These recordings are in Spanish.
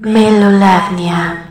Melolavnia.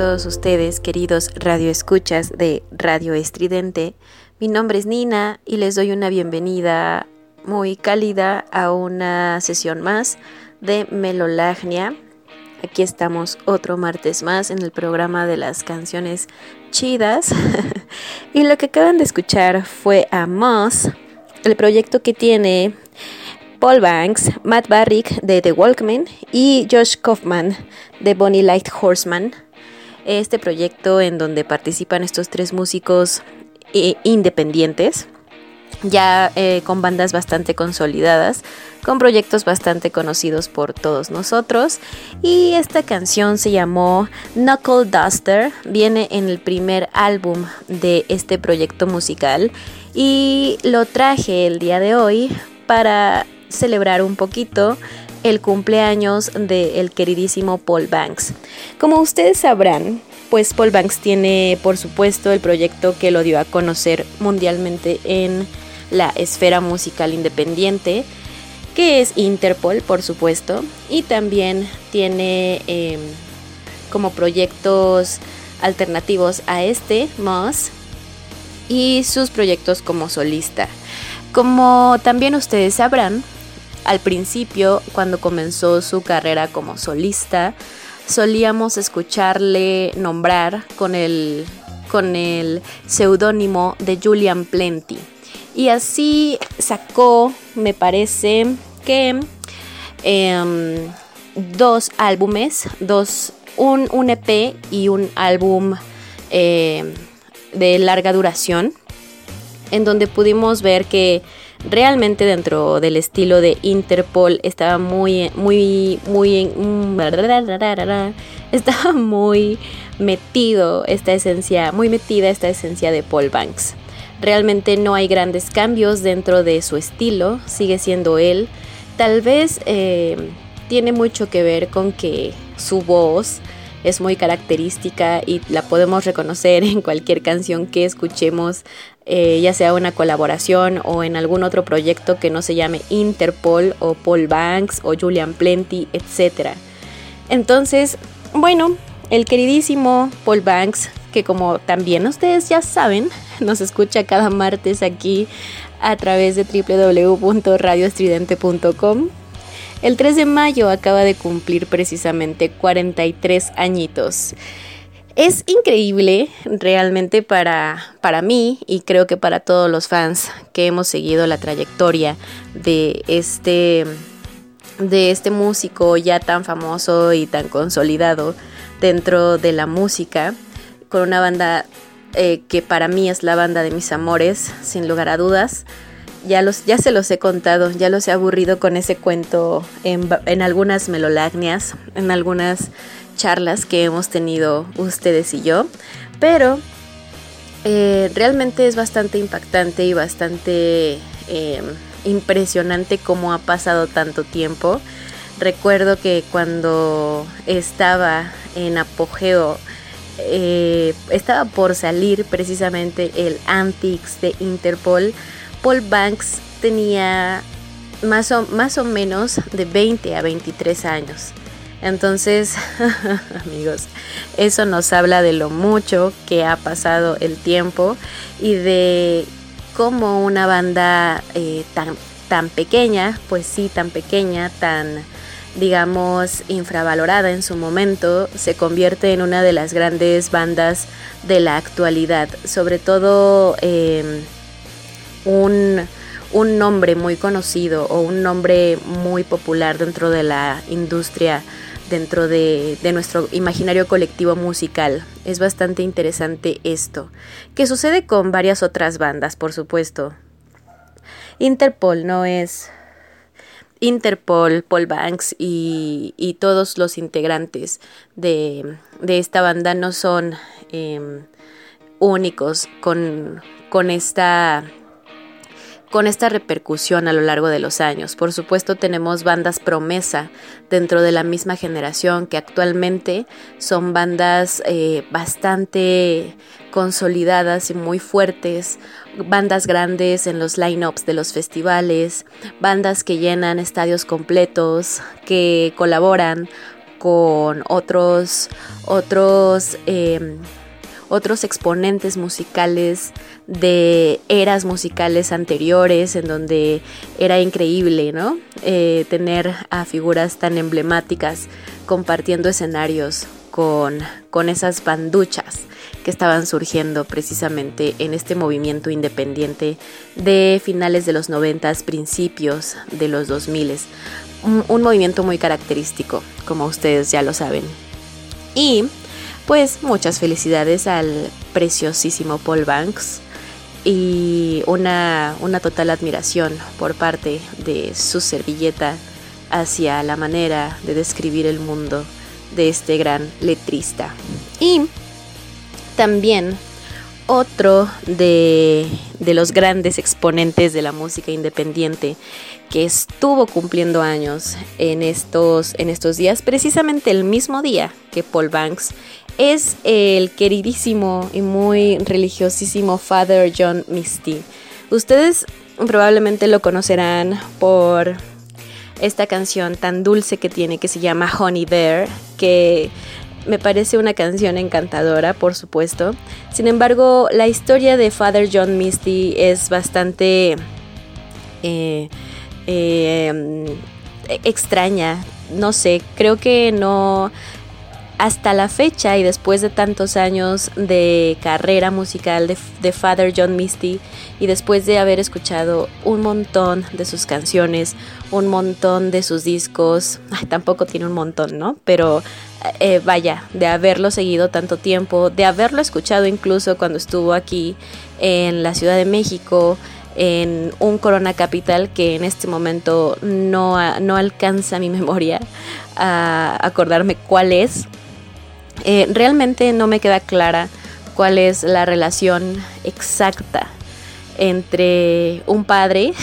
Todos ustedes, queridos radioescuchas de Radio Estridente. Mi nombre es Nina y les doy una bienvenida muy cálida a una sesión más de Melolagnia. Aquí estamos otro martes más en el programa de las canciones chidas. y lo que acaban de escuchar fue a Moss, el proyecto que tiene Paul Banks, Matt Barrick de The Walkman y Josh Kaufman de Bonnie Light Horseman este proyecto en donde participan estos tres músicos eh, independientes. ya eh, con bandas bastante consolidadas, con proyectos bastante conocidos por todos nosotros. Y esta canción se llamó Knuckle Duster, viene en el primer álbum de este proyecto musical y lo traje el día de hoy para celebrar un poquito el cumpleaños del queridísimo Paul Banks. Como ustedes sabrán, pues Paul Banks tiene por supuesto el proyecto que lo dio a conocer mundialmente en la esfera musical independiente, que es Interpol, por supuesto, y también tiene em, como proyectos alternativos a este, Moss, y sus proyectos como solista. Como también ustedes sabrán, al principio, cuando comenzó su carrera como solista, solíamos escucharle nombrar con el, con el seudónimo de Julian Plenty. Y así sacó, me parece que em, dos álbumes, dos, un, un, EP y un álbum em, de larga duración, en donde pudimos ver que realmente dentro del estilo de Interpol estaba muy, muy, muy, estaba muy metido esta esencia, muy metida esta esencia de Paul Banks. Realmente no hay grandes cambios dentro de su estilo, sigue siendo él. Tal vez eh, tiene mucho que ver con que su voz es muy característica y la podemos reconocer en cualquier canción que escuchemos, eh, ya sea una colaboración o en algún otro proyecto que no se llame Interpol o Paul Banks o Julian Plenty, etc. Entonces, bueno, el queridísimo Paul Banks que como también ustedes ya saben, nos escucha cada martes aquí a través de www.radioestridente.com. El 3 de mayo acaba de cumplir precisamente 43 añitos. Es increíble realmente para, para mí y creo que para todos los fans que hemos seguido la trayectoria de este, de este músico ya tan famoso y tan consolidado dentro de la música con una banda eh, que para mí es la banda de mis amores, sin lugar a dudas. Ya, los, ya se los he contado, ya los he aburrido con ese cuento en, algunas melolagnias, en algunas charlas que hemos tenido ustedes y yo, pero eh, realmente es bastante impactante y bastante em, impresionante cómo ha pasado tanto tiempo. Recuerdo que cuando estaba en apogeo eh, estaba por salir precisamente el Antics de Interpol, Paul Banks tenía más o, más o menos de 20 a 23 años. Entonces, amigos, eso nos habla de lo mucho que ha pasado el tiempo y de cómo una banda eh, tan, tan pequeña, pues sí, tan pequeña, tan digamos, infravalorada en su momento, se convierte en una de las grandes bandas de la actualidad. Sobre todo em, un, nombre muy conocido o un nombre muy popular dentro de la industria, dentro de, de nuestro imaginario colectivo musical. Es bastante interesante esto, que sucede con varias otras bandas, por supuesto. Interpol no es Interpol, Paul Banks y, todos los integrantes de, esta banda no son em, únicos con, con esta con esta repercusión a lo largo de los años. Por supuesto tenemos bandas promesa dentro de la misma generación que actualmente son bandas eh, bastante consolidadas y muy fuertes, bandas grandes en los lineups de los festivales, bandas que llenan estadios completos, que colaboran con otros otros em, otros exponentes musicales de eras musicales anteriores en donde era increíble, ¿no? Eh, tener a figuras tan emblemáticas compartiendo escenarios con, con esas banduchas que estaban surgiendo precisamente en este movimiento independiente de finales de los noventas, principios de los 2000 un, un movimiento muy característico, como ustedes ya lo saben. Y pues muchas felicidades al preciosísimo Paul Banks y una, una total admiración por parte de su servilleta hacia la manera de describir el mundo de este gran letrista. Y también otro de, los grandes exponentes de la música independiente que estuvo cumpliendo años en estos, en estos días, precisamente el mismo día que Paul Banks, es el queridísimo y muy religiosísimo Father John Misty. Ustedes probablemente lo conocerán por esta canción tan dulce que tiene que se llama Honey Bear, que me parece una canción encantadora, por supuesto. Sin embargo, la historia de Father John Misty es bastante eh, eh, extraña. No sé, creo que no hasta la fecha y después de tantos años de carrera musical de, Father John Misty y después de haber escuchado un montón de sus canciones, un montón de sus discos, tampoco tiene un montón, ¿no? Pero eh, vaya, de haberlo seguido tanto tiempo, de haberlo escuchado incluso cuando estuvo aquí en la Ciudad de México, en un Corona Capital que en este momento no, no alcanza mi memoria a acordarme cuál es, eh, realmente no me queda clara cuál es la relación exacta entre un padre,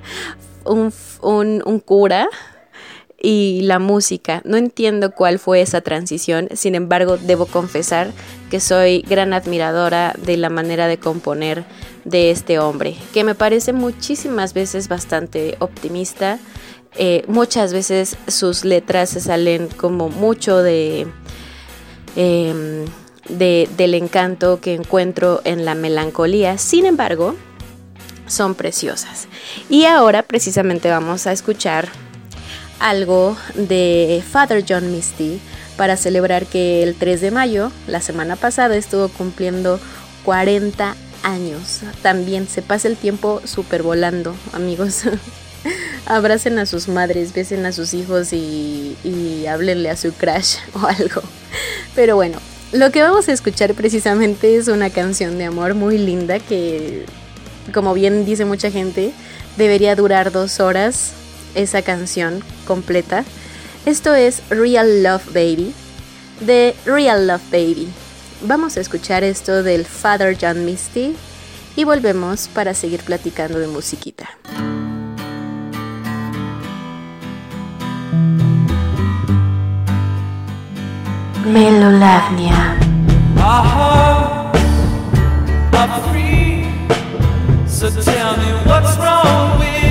un, cura y la música. No entiendo cuál fue esa transición, sin embargo debo confesar que soy gran admiradora de la manera de componer de este hombre, que me parece muchísimas veces bastante optimista. Eh, muchas veces sus letras se salen como mucho de Em, del encanto que encuentro en la melancolía. Sin embargo, son preciosas. Y ahora precisamente vamos a escuchar algo de Father John Misty para celebrar que el 3 de mayo, la semana pasada, estuvo cumpliendo 40 años. También se pasa el tiempo súper volando, amigos. Abracen a sus madres, besen a sus hijos y, y háblenle a su crush o algo. Pero bueno, lo que vamos a escuchar precisamente es una canción de amor muy linda que, como bien dice mucha gente, debería durar dos horas esa canción completa. Esto es Real Love Baby, de Real Love Baby. Vamos a escuchar esto del Father John Misty y volvemos para seguir platicando de musiquita. Melolavnia. Hearts are free, so tell me what's wrong with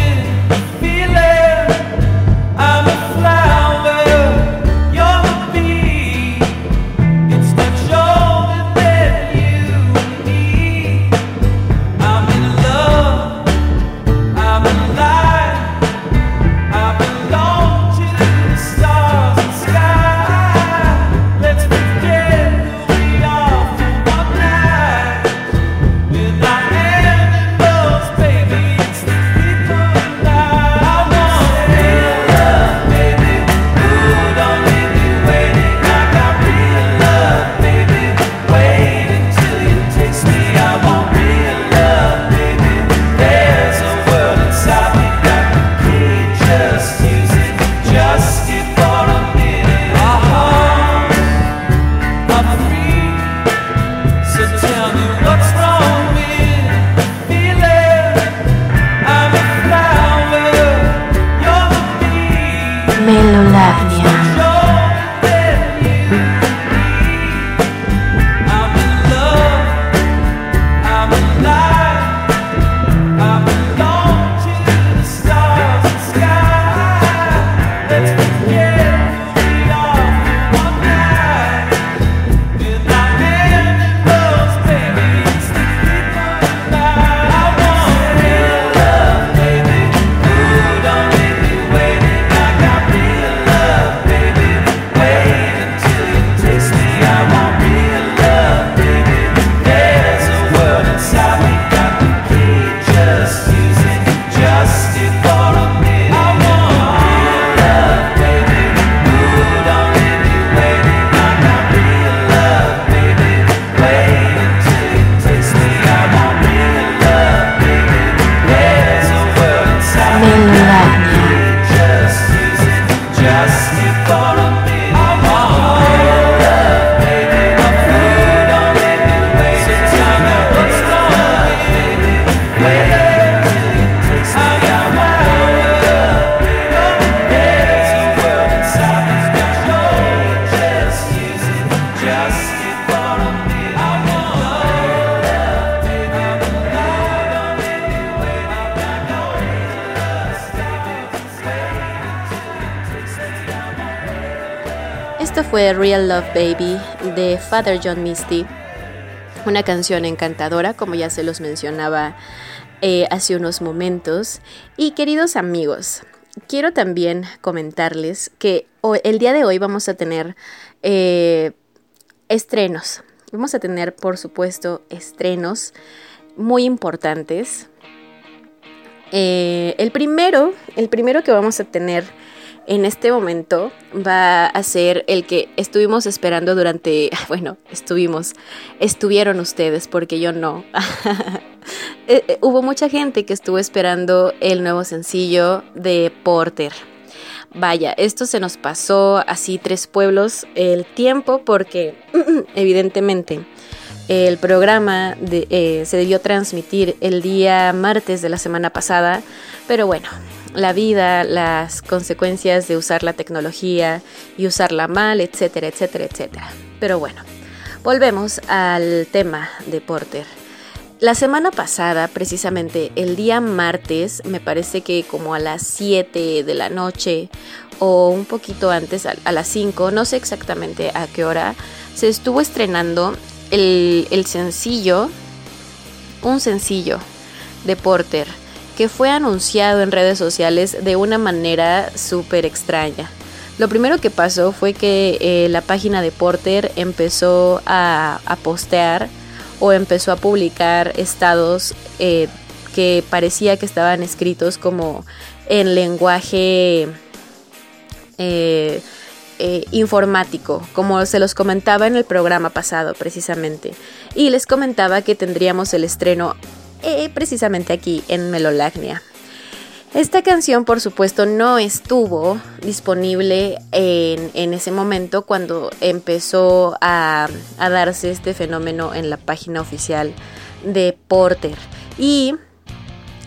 fue Real Love Baby de Father John Misty, una canción encantadora, como ya se los mencionaba eh, hace unos momentos. Y queridos amigos, quiero también comentarles que el día de hoy vamos a tener eh, estrenos. Vamos a tener, por supuesto, estrenos muy importantes. Eh, el primero, el primero que vamos a tener en este momento va a ser el que estuvimos esperando durante, bueno, estuvimos, estuvieron ustedes porque yo no. Eh, eh, hubo mucha gente que estuvo esperando el nuevo sencillo de Porter. Vaya, esto se nos pasó así tres pueblos el tiempo porque evidentemente el programa eh, se debió transmitir el día martes de la semana pasada, pero bueno, la vida, las consecuencias de usar la tecnología y usarla mal, etcétera, etcétera, etcétera. Pero bueno, volvemos al tema de Porter. La semana pasada, precisamente el día martes, me parece que como a las 7 de la noche o un poquito antes, a, las 5, no sé exactamente a qué hora, se estuvo estrenando el, el sencillo, un sencillo de Porter que fue anunciado en redes sociales de una manera súper extraña. Lo primero que pasó fue que eh, la página de Porter empezó a, postear o empezó a publicar estados eh, que parecía que estaban escritos como en lenguaje eh, informático, como se los comentaba en el programa pasado precisamente. Y les comentaba que tendríamos el estreno eh, precisamente aquí en Melolagnia. Esta canción, por supuesto, no estuvo disponible en, ese momento cuando empezó a, a, darse este fenómeno en la página oficial de Porter. Y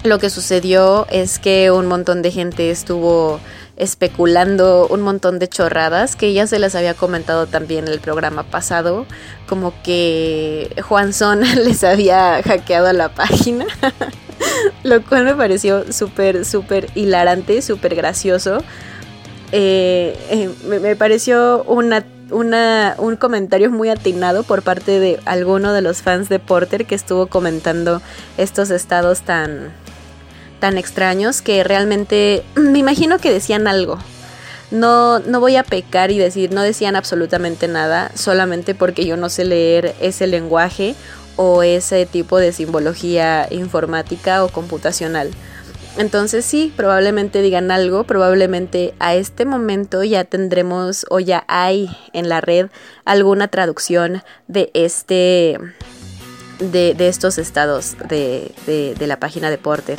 lo que sucedió es que un montón de gente estuvo especulando un montón de chorradas que ya se las había comentado también en el programa pasado, como que Juan Son les había hackeado la página, lo cual me pareció súper, súper hilarante, súper gracioso. Eh, eh, me, pareció una, una, un comentario muy atinado por parte de alguno de los fans de Porter que estuvo comentando estos estados tan, tan extraños que realmente me imagino que decían algo. No, no voy a pecar y decir, no decían absolutamente nada, solamente porque yo no sé leer ese lenguaje o ese tipo de simbología informática o computacional. Entonces sí, probablemente digan algo, probablemente a este momento ya tendremos o ya hay en la red alguna traducción de este de, estos estados de, la página de Porter,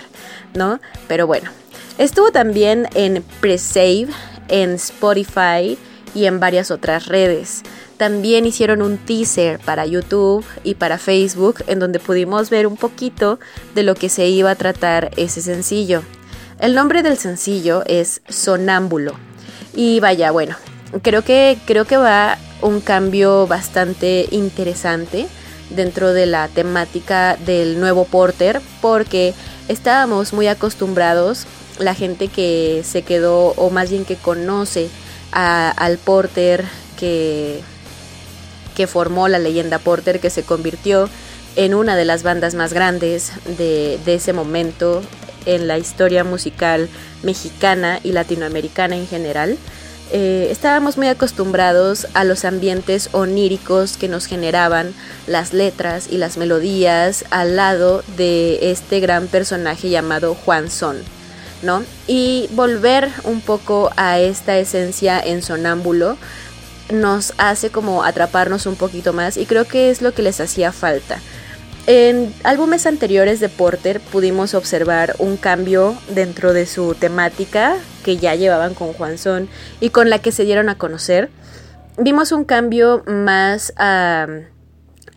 ¿no? Pero bueno, estuvo también en Presave, en Spotify y en varias otras redes. También hicieron un teaser para YouTube y para Facebook en donde pudimos ver un poquito de lo que se iba a tratar ese sencillo. El nombre del sencillo es Sonámbulo. Y vaya, bueno, creo que, creo que va un cambio bastante interesante dentro de la temática del nuevo Porter porque estábamos muy acostumbrados, la gente que se quedó o más bien que conoce al Porter que, que formó la leyenda Porter, que se convirtió en una de las bandas más grandes de, de ese momento en la historia musical mexicana y latinoamericana en general. Eh, estábamos muy acostumbrados a los ambientes oníricos que nos generaban las letras y las melodías al lado de este gran personaje llamado Juan Son, ¿no? Y volver un poco a esta esencia en sonámbulo nos hace como atraparnos un poquito más y creo que es lo que les hacía falta. En álbumes anteriores de Porter pudimos observar un cambio dentro de su temática que ya llevaban con Juan Son y con la que se dieron a conocer. Vimos un cambio más a,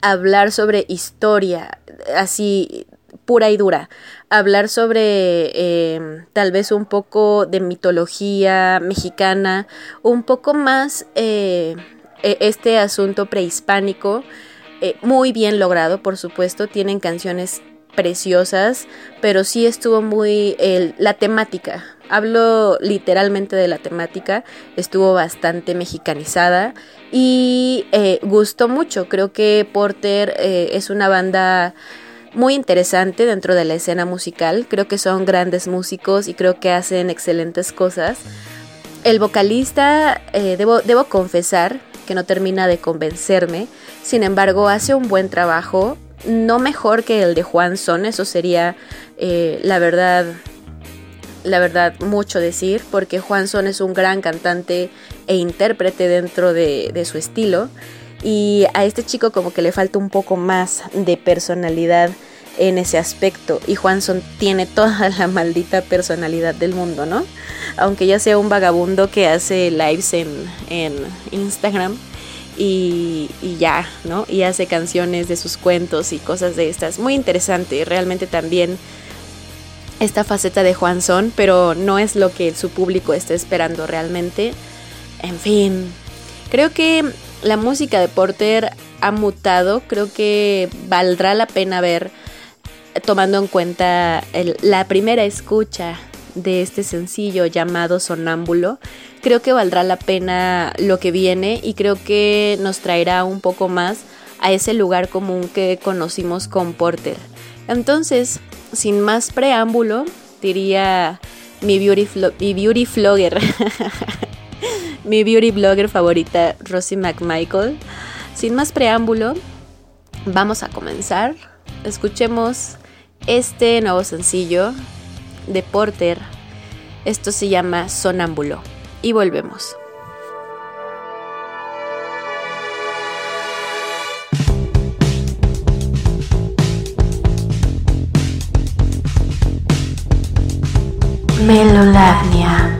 hablar sobre historia, así pura y dura. Hablar sobre em, tal vez un poco de mitología mexicana, un poco más eh, e, este asunto prehispánico eh, muy bien logrado, por supuesto, tienen canciones preciosas, pero sí estuvo muy la temática hablo literalmente de la temática, estuvo bastante mexicanizada y eh, gustó mucho. Creo que Porter eh, es una banda muy interesante dentro de la escena musical. Creo que son grandes músicos y creo que hacen excelentes cosas. El vocalista, eh, debo, debo confesar que no termina de convencerme, sin embargo hace un buen trabajo, no mejor que el de Juan Son, eso sería la verdad la verdad, mucho decir, porque Juan Son es un gran cantante e intérprete dentro de, su estilo. Y a este chico como que le falta un poco más de personalidad en ese aspecto. Y Juanson tiene toda la maldita personalidad del mundo, ¿no? Aunque ya sea un vagabundo que hace lives en, en Instagram y, y, ya, ¿no? Y hace canciones de sus cuentos y cosas de estas. Muy interesante, realmente también esta faceta de Juan Son, pero no es lo que su público está esperando realmente. En fin, creo que la música de Porter ha mutado, creo que valdrá la pena ver, tomando en cuenta la primera escucha de este sencillo llamado Sonámbulo, creo que valdrá la pena lo que viene y creo que nos traerá un poco más a ese lugar común que conocimos con Porter. Entonces, sin más preámbulo, diría mi beauty, mi beauty vlogger, mi beauty blogger favorita, Rosie McMichael. Sin más preámbulo, vamos a comenzar. Escuchemos este nuevo sencillo de Porter. Esto se llama Sonámbulo. Y volvemos. Melolavnia.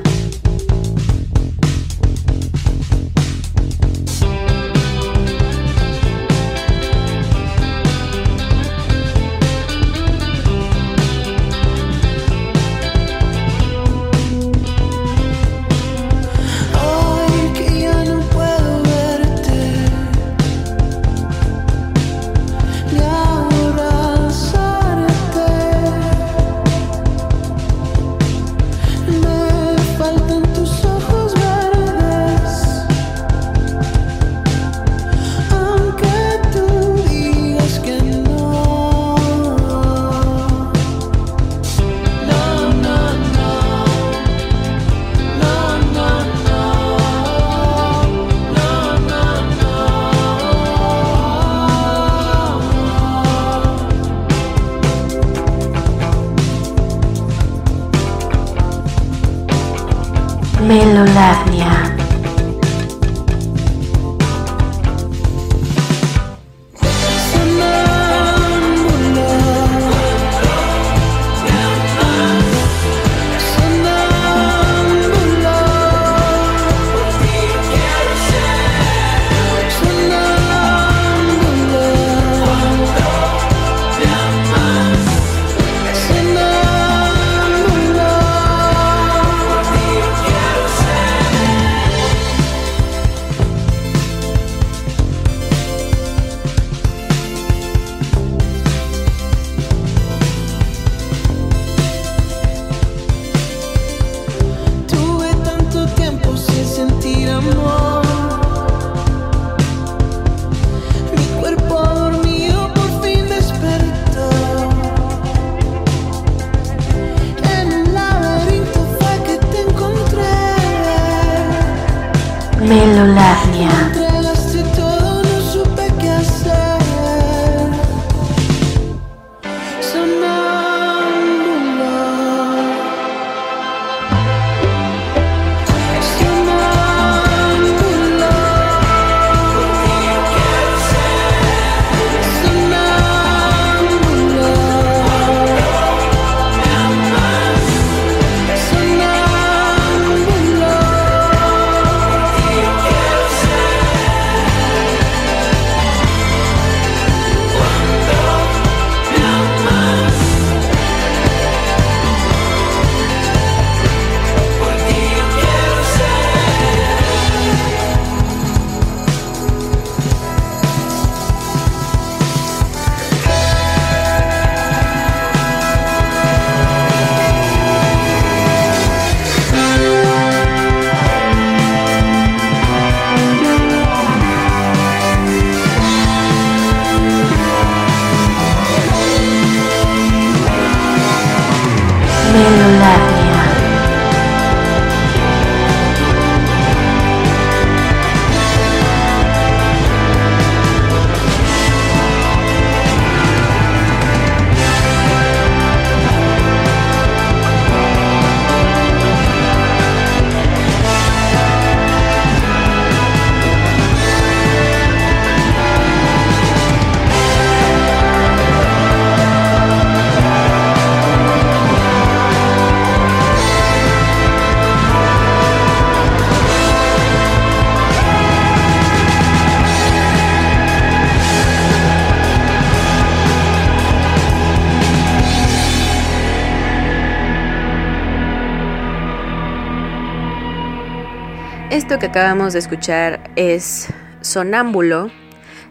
Que acabamos de escuchar es Sonámbulo,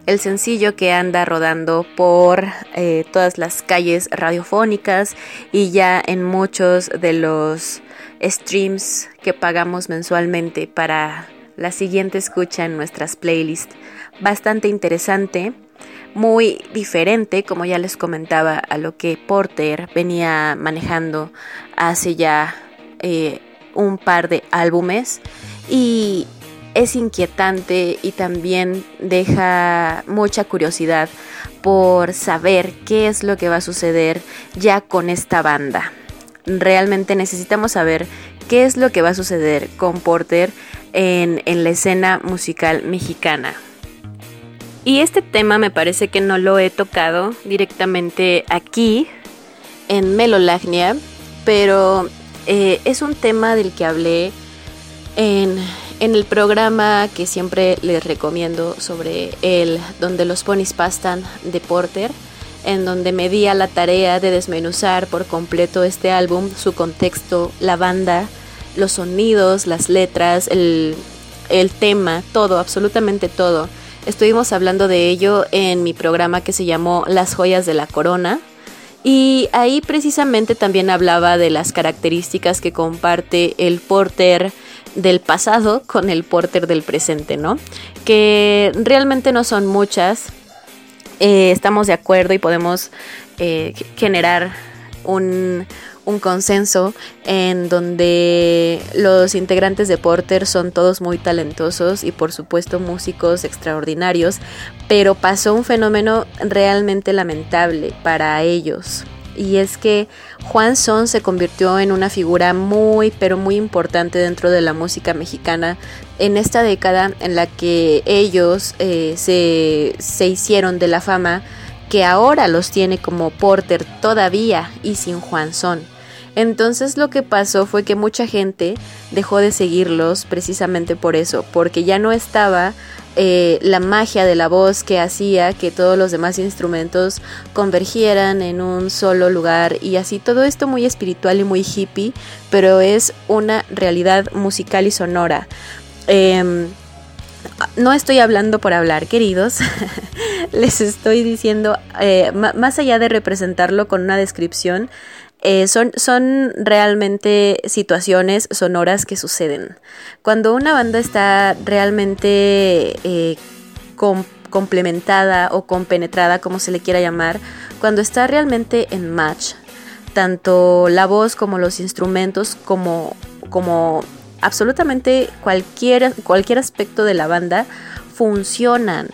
el sencillo que anda rodando por eh, todas las calles radiofónicas y ya en muchos de los streams que pagamos mensualmente para la siguiente escucha en nuestras playlists. Bastante interesante, muy diferente, como ya les comentaba, a lo que Porter venía manejando hace ya eh, un par de álbumes y es inquietante y también deja mucha curiosidad por saber qué es lo que va a suceder ya con esta banda. Realmente necesitamos saber qué es lo que va a suceder con Porter en, en la escena musical mexicana. Y este tema me parece que no lo he tocado directamente aquí en Melolagnia, pero eh, es un tema del que hablé en, el programa que siempre les recomiendo sobre el donde los ponis pastan de Porter, en donde me di a la tarea de desmenuzar por completo este álbum, su contexto, la banda, los sonidos, las letras, el, el tema, todo, absolutamente todo. Estuvimos hablando de ello en mi programa que se llamó Las joyas de la corona, y ahí precisamente también hablaba de las características que comparte el porter del pasado con el porter del presente, ¿no? Que realmente no son muchas. Eh, estamos de acuerdo y podemos eh, generar un, un consenso en donde los integrantes de Porter son todos muy talentosos y por supuesto músicos extraordinarios, pero pasó un fenómeno realmente lamentable para ellos. Y es que Juan Son se convirtió en una figura muy, pero muy importante dentro de la música mexicana en esta década en la que ellos eh, se, se hicieron de la fama que ahora los tiene como Porter todavía y sin Juan Son. Entonces lo que pasó fue que mucha gente dejó de seguirlos precisamente por eso, porque ya no estaba eh, la magia de la voz que hacía que todos los demás instrumentos convergieran en un solo lugar y así todo esto muy espiritual y muy hippie, pero es una realidad musical y sonora. Em, no estoy hablando por hablar, queridos. Les estoy diciendo, eh, más allá de representarlo con una descripción, eh, son, son realmente situaciones sonoras que suceden. Cuando una banda está realmente eh, complementada o compenetrada, como se le quiera llamar, cuando está realmente en match, tanto la voz como los instrumentos, como, como absolutamente cualquier, cualquier aspecto de la banda, funcionan.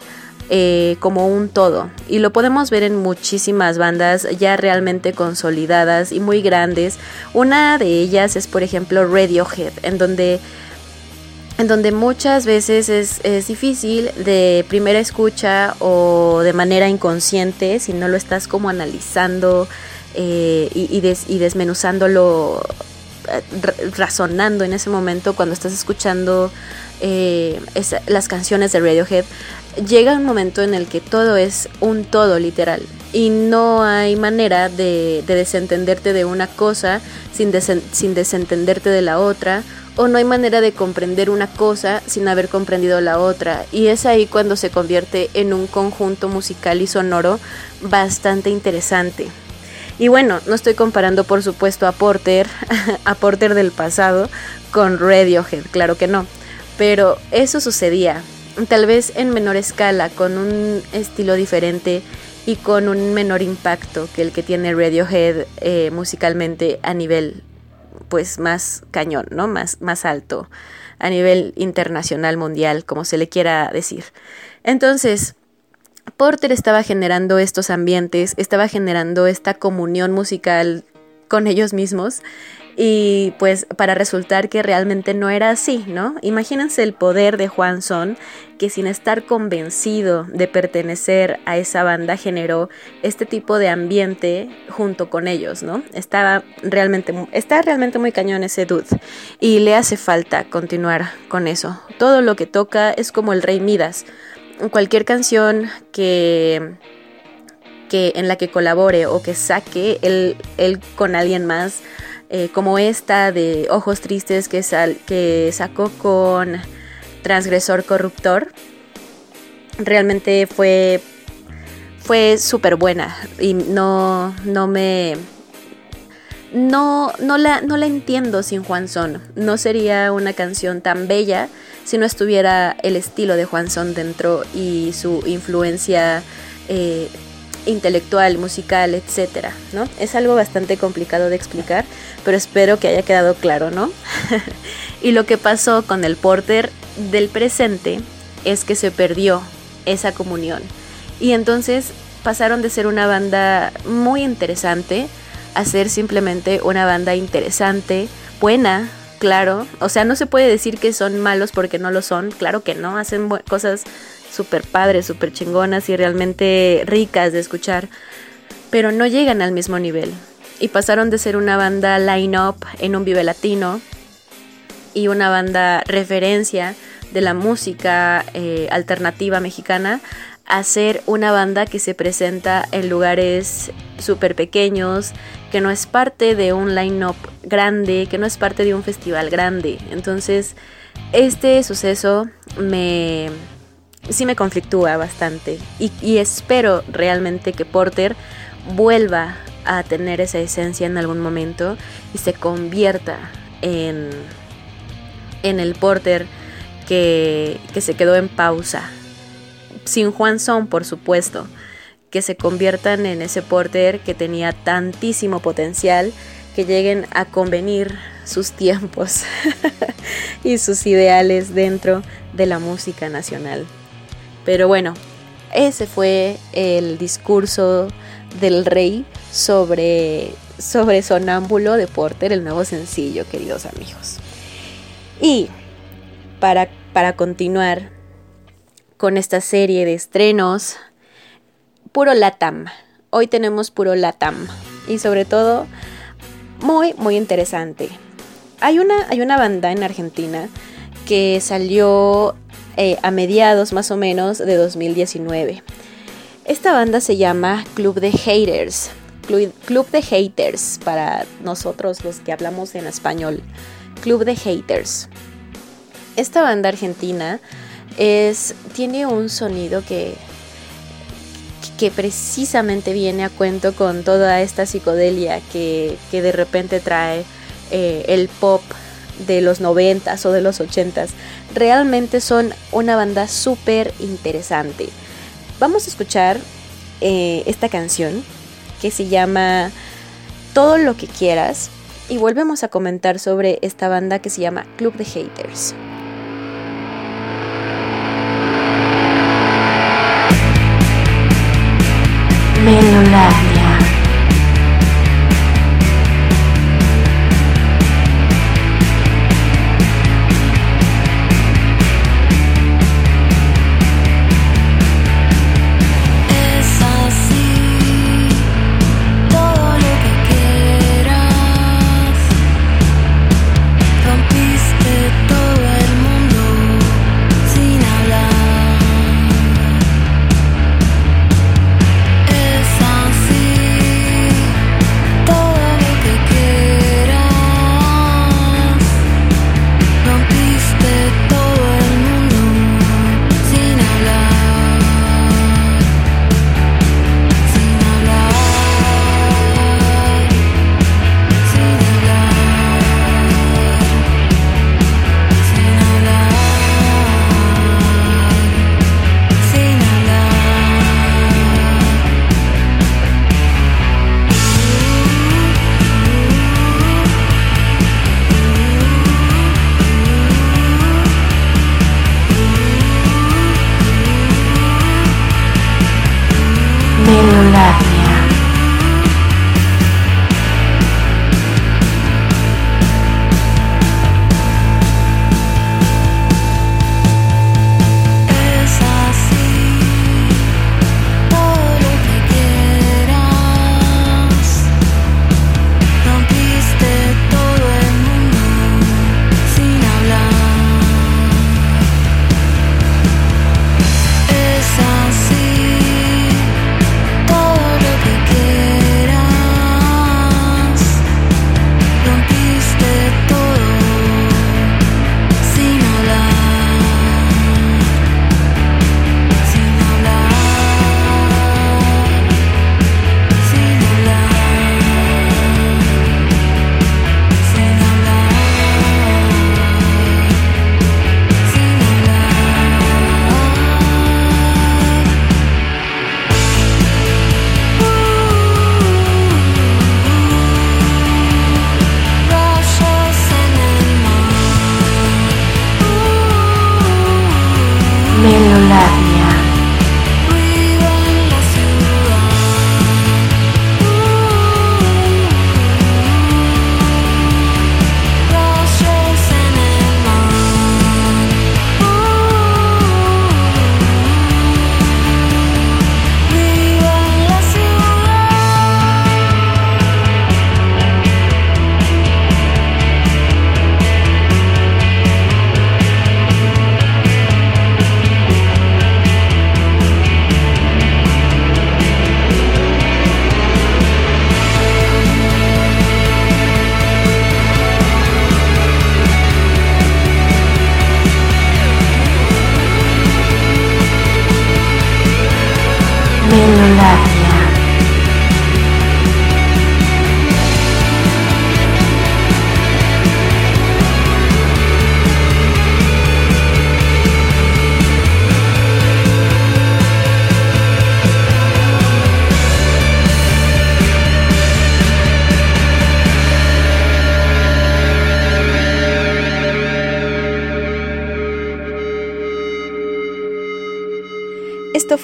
Eh, como un todo. Y lo podemos ver en muchísimas bandas ya realmente consolidadas y muy grandes. Una de ellas es, por ejemplo, Radiohead, en donde en donde muchas veces es, es, difícil de primera escucha o de manera inconsciente, si no lo estás como analizando eh, y, y, desmenuzándolo, eh, razonando en ese momento cuando estás escuchando las canciones de Radiohead, llega un momento en el que todo es un todo literal y no hay manera de, desentenderte de una cosa sin, sin desentenderte de la otra o no hay manera de comprender una cosa sin haber comprendido la otra y es ahí cuando se convierte en un conjunto musical y sonoro bastante interesante. Y bueno, no estoy comparando por supuesto a Porter, a Porter del pasado con Radiohead, claro que no, pero eso sucedía, tal vez en menor escala, con un estilo diferente y con un menor impacto que el que tiene Radiohead eh, musicalmente a nivel pues más cañón, ¿no? Más, más alto, a nivel internacional, mundial, como se le quiera decir. Entonces, Porter estaba generando estos ambientes, estaba generando esta comunión musical con ellos mismos y pues para resultar que realmente no era así, ¿no? Imagínense el poder de Juan Son, que sin estar convencido de pertenecer a esa banda generó este tipo de ambiente junto con ellos, ¿no? Estaba realmente, está realmente muy cañón ese dude y le hace falta continuar con eso. Todo lo que toca es como el rey Midas. Cualquier canción que que en la que colabore o que saque él, él con alguien más eh, como esta de Ojos Tristes que, sal, que sacó con Transgresor Corruptor. Realmente fue, fue súper buena y no, no me... No, no, la, no la entiendo sin Juan Son. No sería una canción tan bella si no estuviera el estilo de Juan Son dentro y su influencia eh, intelectual, musical, etcétera, ¿no? Es algo bastante complicado de explicar, pero espero que haya quedado claro, ¿no? y lo que pasó con el Porter del presente es que se perdió esa comunión. Y entonces pasaron de ser una banda muy interesante a ser simplemente una banda interesante, buena, claro. O sea, no se puede decir que son malos porque no lo son, claro que no, hacen cosas súper padres, súper chingonas y realmente ricas de escuchar, pero no llegan al mismo nivel. Y pasaron de ser una banda line-up en un Vive Latino y una banda referencia de la música eh, alternativa mexicana a ser una banda que se presenta en lugares súper pequeños, que no es parte de un line-up grande, que no es parte de un festival grande. Entonces, este suceso me, sí me conflictúa bastante y, espero realmente que Porter vuelva a tener esa esencia en algún momento y se convierta en, en el Porter que, que se quedó en pausa. Sin Juan Son, por supuesto. Que se conviertan en ese Porter que tenía tantísimo potencial, que lleguen a convenir sus tiempos y sus ideales dentro de la música nacional. Pero bueno, ese fue el discurso del rey sobre, sobre Sonámbulo de Porter, el nuevo sencillo, queridos amigos. Y para, para continuar con esta serie de estrenos, puro Latam. Hoy tenemos puro Latam. Y sobre todo, muy, muy interesante. Hay una, hay una banda en Argentina que salió eh, a mediados más o menos de 2019. Esta banda se llama Club de Haters. Club de Haters para nosotros los que hablamos en español. Club de Haters. Esta banda argentina es, tiene un sonido que, que precisamente viene a cuento con toda esta psicodelia que, de repente trae eh, el pop de los 90s o de los 80s. Realmente son una banda súper interesante. Vamos a escuchar eh, esta canción que se llama Todo lo que quieras y volvemos a comentar sobre esta banda que se llama Club de Haters. Melodrama.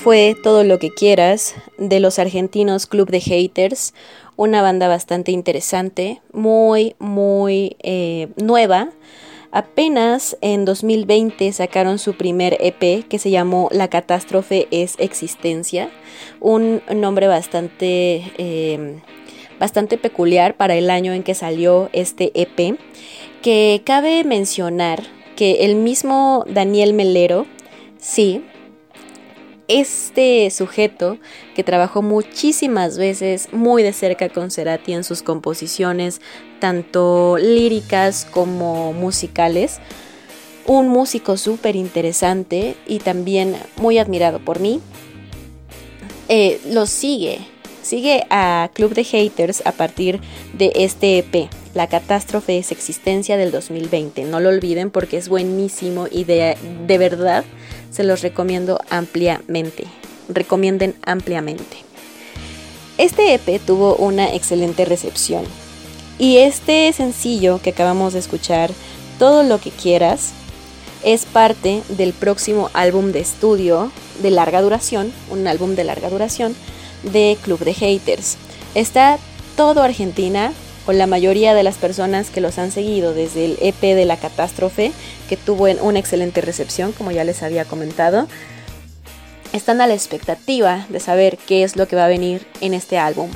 Fue todo lo que quieras de los argentinos Club de Haters, una banda bastante interesante, muy, muy eh, nueva. Apenas en 2020 sacaron su primer EP que se llamó La catástrofe es existencia, un nombre bastante, eh, bastante peculiar para el año en que salió este EP, que cabe mencionar que el mismo Daniel Melero, sí, este sujeto que trabajó muchísimas veces muy de cerca con Cerati en sus composiciones, tanto líricas como musicales, un músico súper interesante y también muy admirado por mí, eh, lo sigue, sigue a Club de Haters a partir de este EP. La catástrofe es existencia del 2020. No lo olviden porque es buenísimo y de, de verdad se los recomiendo ampliamente. Recomienden ampliamente. Este EP tuvo una excelente recepción. Y este sencillo que acabamos de escuchar, Todo lo que quieras, es parte del próximo álbum de estudio de larga duración, un álbum de larga duración de Club de Haters. Está todo Argentina, la mayoría de las personas que los han seguido desde el EP de la catástrofe, que tuvo una excelente recepción, como ya les había comentado, están a la expectativa de saber qué es lo que va a venir en este álbum.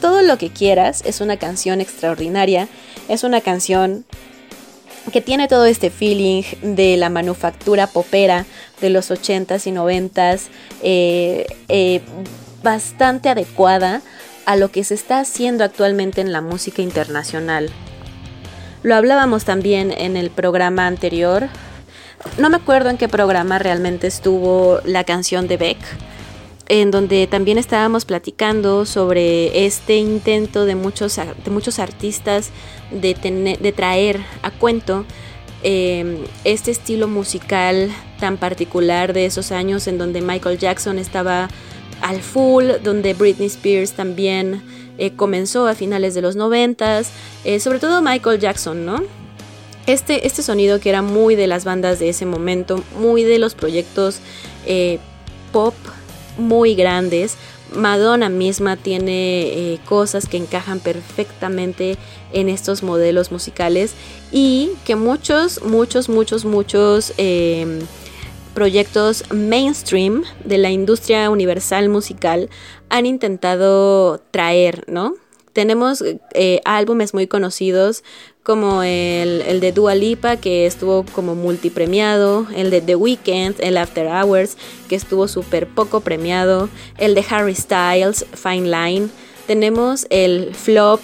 Todo lo que quieras es una canción extraordinaria, es una canción que tiene todo este feeling de la manufactura popera de los 80s y 90s, eh, eh, bastante adecuada a lo que se está haciendo actualmente en la música internacional. Lo hablábamos también en el programa anterior. No me acuerdo en qué programa realmente estuvo la canción de Beck, en donde también estábamos platicando sobre este intento de muchos, de muchos artistas de, traer a cuento em, este estilo musical tan particular de esos años en donde Michael Jackson estaba al full, donde Britney Spears también eh, comenzó a finales de los noventas, eh, sobre todo Michael Jackson, ¿no? Este, este sonido que era muy de las bandas de ese momento, muy de los proyectos eh, pop muy grandes. Madonna misma tiene cosas que encajan perfectamente en estos modelos musicales y que muchos, muchos, muchos, muchos proyectos mainstream de la industria universal musical han intentado traer, ¿no? Tenemos eh, álbumes muy conocidos como el, de Dua Lipa, que estuvo como multipremiado, el de The Weeknd, el After Hours, que estuvo súper poco premiado, el de Harry Styles, Fine Line. Tenemos el flop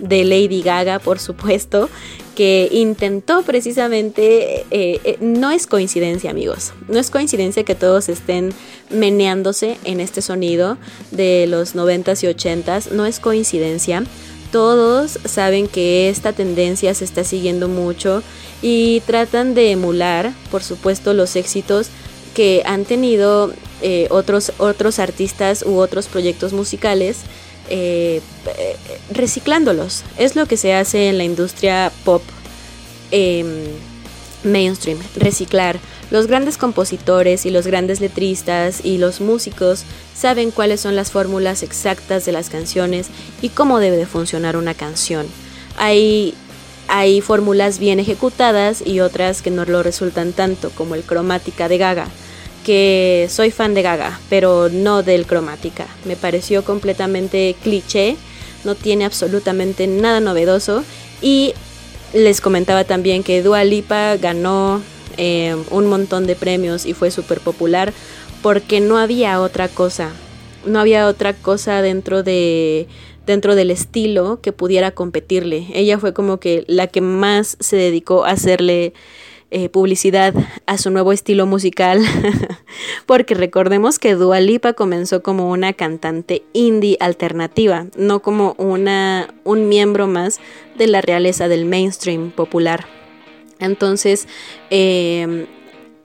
de Lady Gaga, por supuesto, que intentó precisamente, eh, eh, no es coincidencia amigos, no es coincidencia que todos estén meneándose en este sonido de los 90s y 80s, no es coincidencia. Todos saben que esta tendencia se está siguiendo mucho y tratan de emular, por supuesto, los éxitos que han tenido eh, otros, otros artistas u otros proyectos musicales eh, reciclándolos. Es lo que se hace en la industria pop em, mainstream, reciclar. Los grandes compositores y los grandes letristas y los músicos saben cuáles son las fórmulas exactas de las canciones y cómo debe de funcionar una canción. Hay, hay fórmulas bien ejecutadas y otras que no lo resultan tanto, como el cromática de Gaga que soy fan de Gaga, pero no del cromática. Me pareció completamente cliché, no tiene absolutamente nada novedoso. Y les comentaba también que Dua Lipa ganó eh, un montón de premios y fue súper popular porque no había otra cosa. No había otra cosa dentro de dentro del estilo que pudiera competirle. Ella fue como que la que más se dedicó a hacerle eh, publicidad a su nuevo estilo musical, porque recordemos que Dua Lipa comenzó como una cantante indie alternativa, no como una, un miembro más de la realeza del mainstream popular. Entonces, eh,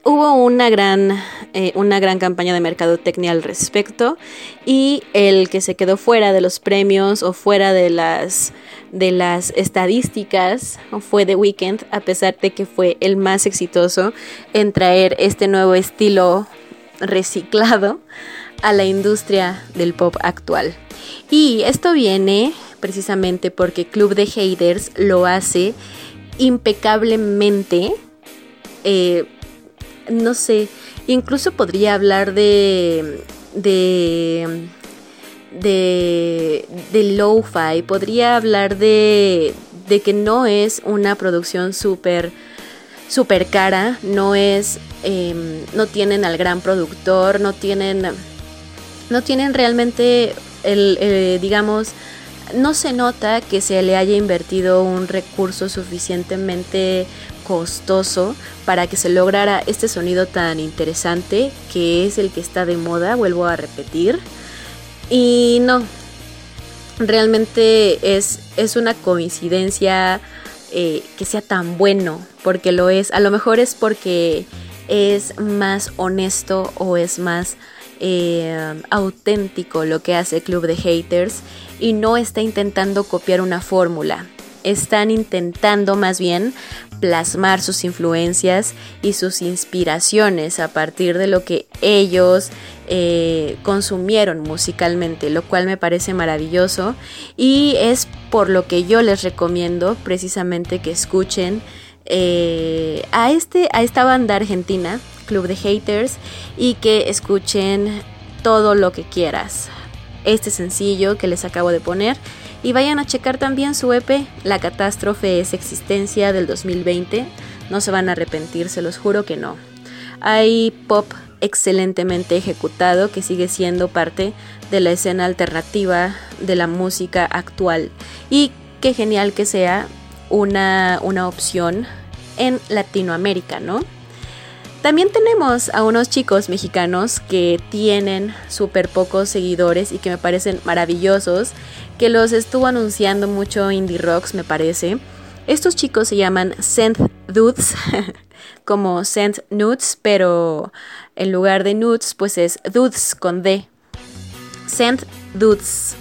hubo una gran, eh, una gran campaña de mercadotecnia al respecto y el que se quedó fuera de los premios o fuera de las, de las estadísticas fue The Weeknd, a pesar de que fue el más exitoso en traer este nuevo estilo reciclado a la industria del pop actual. Y esto viene precisamente porque Club de Haters lo hace impecablemente. Eh, no sé, incluso podría hablar de. de. de. de lo-fi, podría hablar de. de que no es una producción súper súper cara, no es, em, no tienen al gran productor, no tienen, no tienen realmente el, eh, digamos, no se nota que se le haya invertido un recurso suficientemente costoso para que se lograra este sonido tan interesante que es el que está de moda, vuelvo a repetir. Y no, realmente es, es una coincidencia eh, que sea tan bueno, porque lo es. A lo mejor es porque es más honesto o es más eh, auténtico lo que hace Club de Haters y no está intentando copiar una fórmula. Están intentando más bien plasmar sus influencias y sus inspiraciones a partir de lo que ellos eh, consumieron musicalmente, lo cual me parece maravilloso y es por lo que yo les recomiendo precisamente que escuchen eh, a, este, a esta banda argentina Club de Haters y que escuchen todo lo que quieras. Este sencillo que les acabo de poner y vayan a checar también su EP La catástrofe es existencia del 2020. No se van a arrepentir, se los juro que no. Hay pop excelentemente ejecutado que sigue siendo parte de la escena alternativa de la música actual y qué genial que sea una, una opción en Latinoamérica, ¿no? También tenemos a unos chicos mexicanos que tienen súper pocos seguidores y que me parecen maravillosos, que los estuvo anunciando mucho Indie Rocks, me parece. Estos chicos se llaman Sent Dudes, como Sent Nudes, pero en lugar de nudes, pues es Dudes con D. Sent Dudes.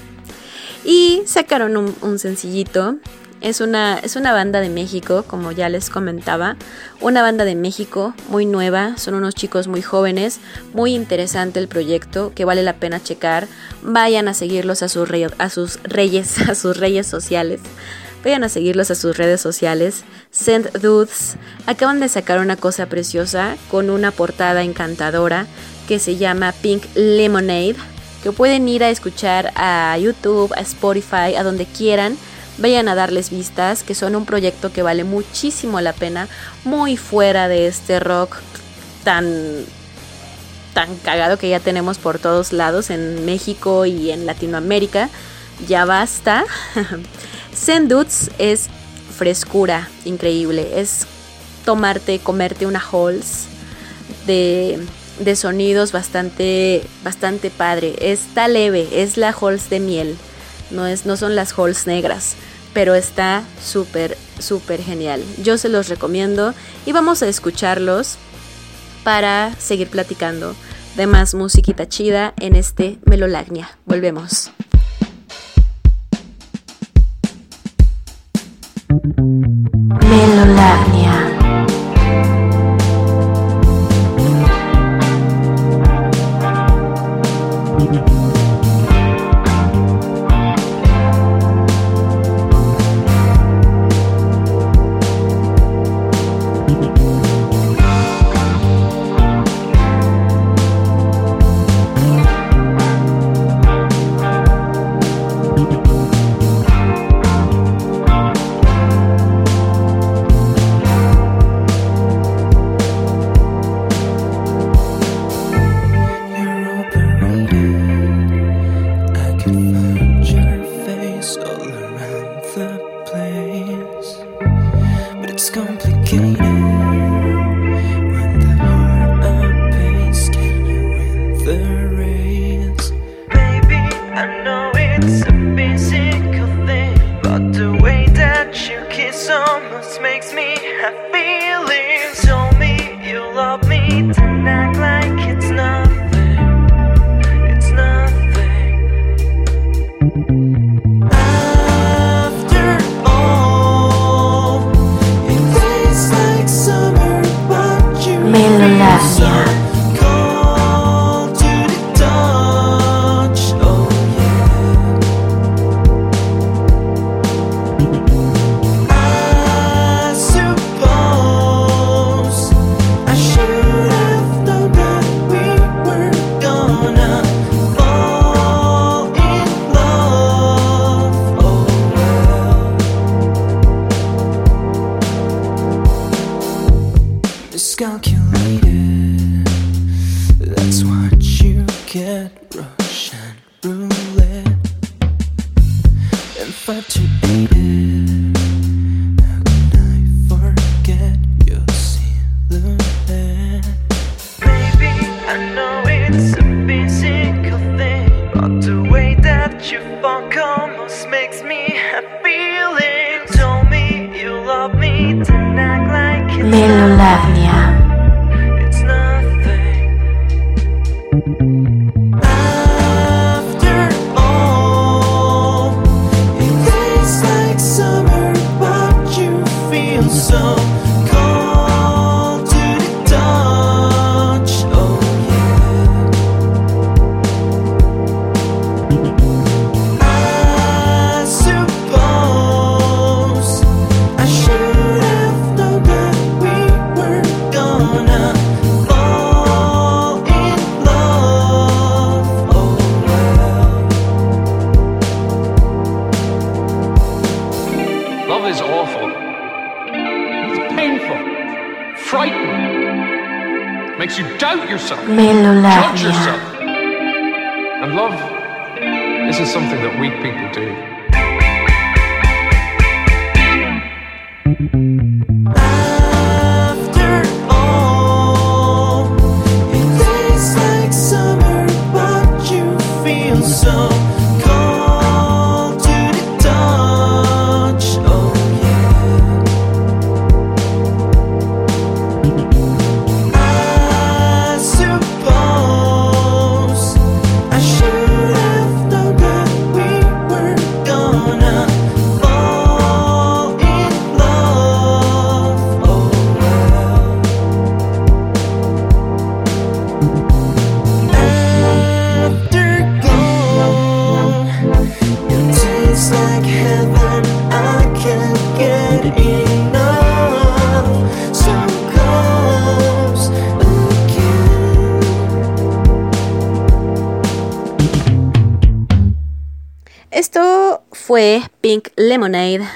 Y sacaron un sencillito es una, es una banda de México, como ya les comentaba. Una banda de México muy nueva, son unos chicos muy jóvenes, muy interesante el proyecto, que vale la pena checar. Vayan a seguirlos a sus, a sus reyes, a sus reyes sociales. Vayan a seguirlos a sus redes sociales. Send Dudes acaban de sacar una cosa preciosa con una portada encantadora que se llama Pink Lemonade, que pueden ir a escuchar a YouTube, a Spotify, a donde quieran vayan a darles vistas, que son un proyecto que vale muchísimo la pena, muy fuera de este rock tan tan cagado que ya tenemos por todos lados en México y en Latinoamérica. Ya basta. Senduts es frescura increíble, es tomarte, comerte una Halls de, de sonidos bastante bastante padre. Está leve, es la Halls de miel. No, es, no son las Halls negras pero está súper, súper genial. Yo se los recomiendo y vamos a escucharlos para seguir platicando de más musiquita chida en este Melolagnia. Volvemos. Melolagnia.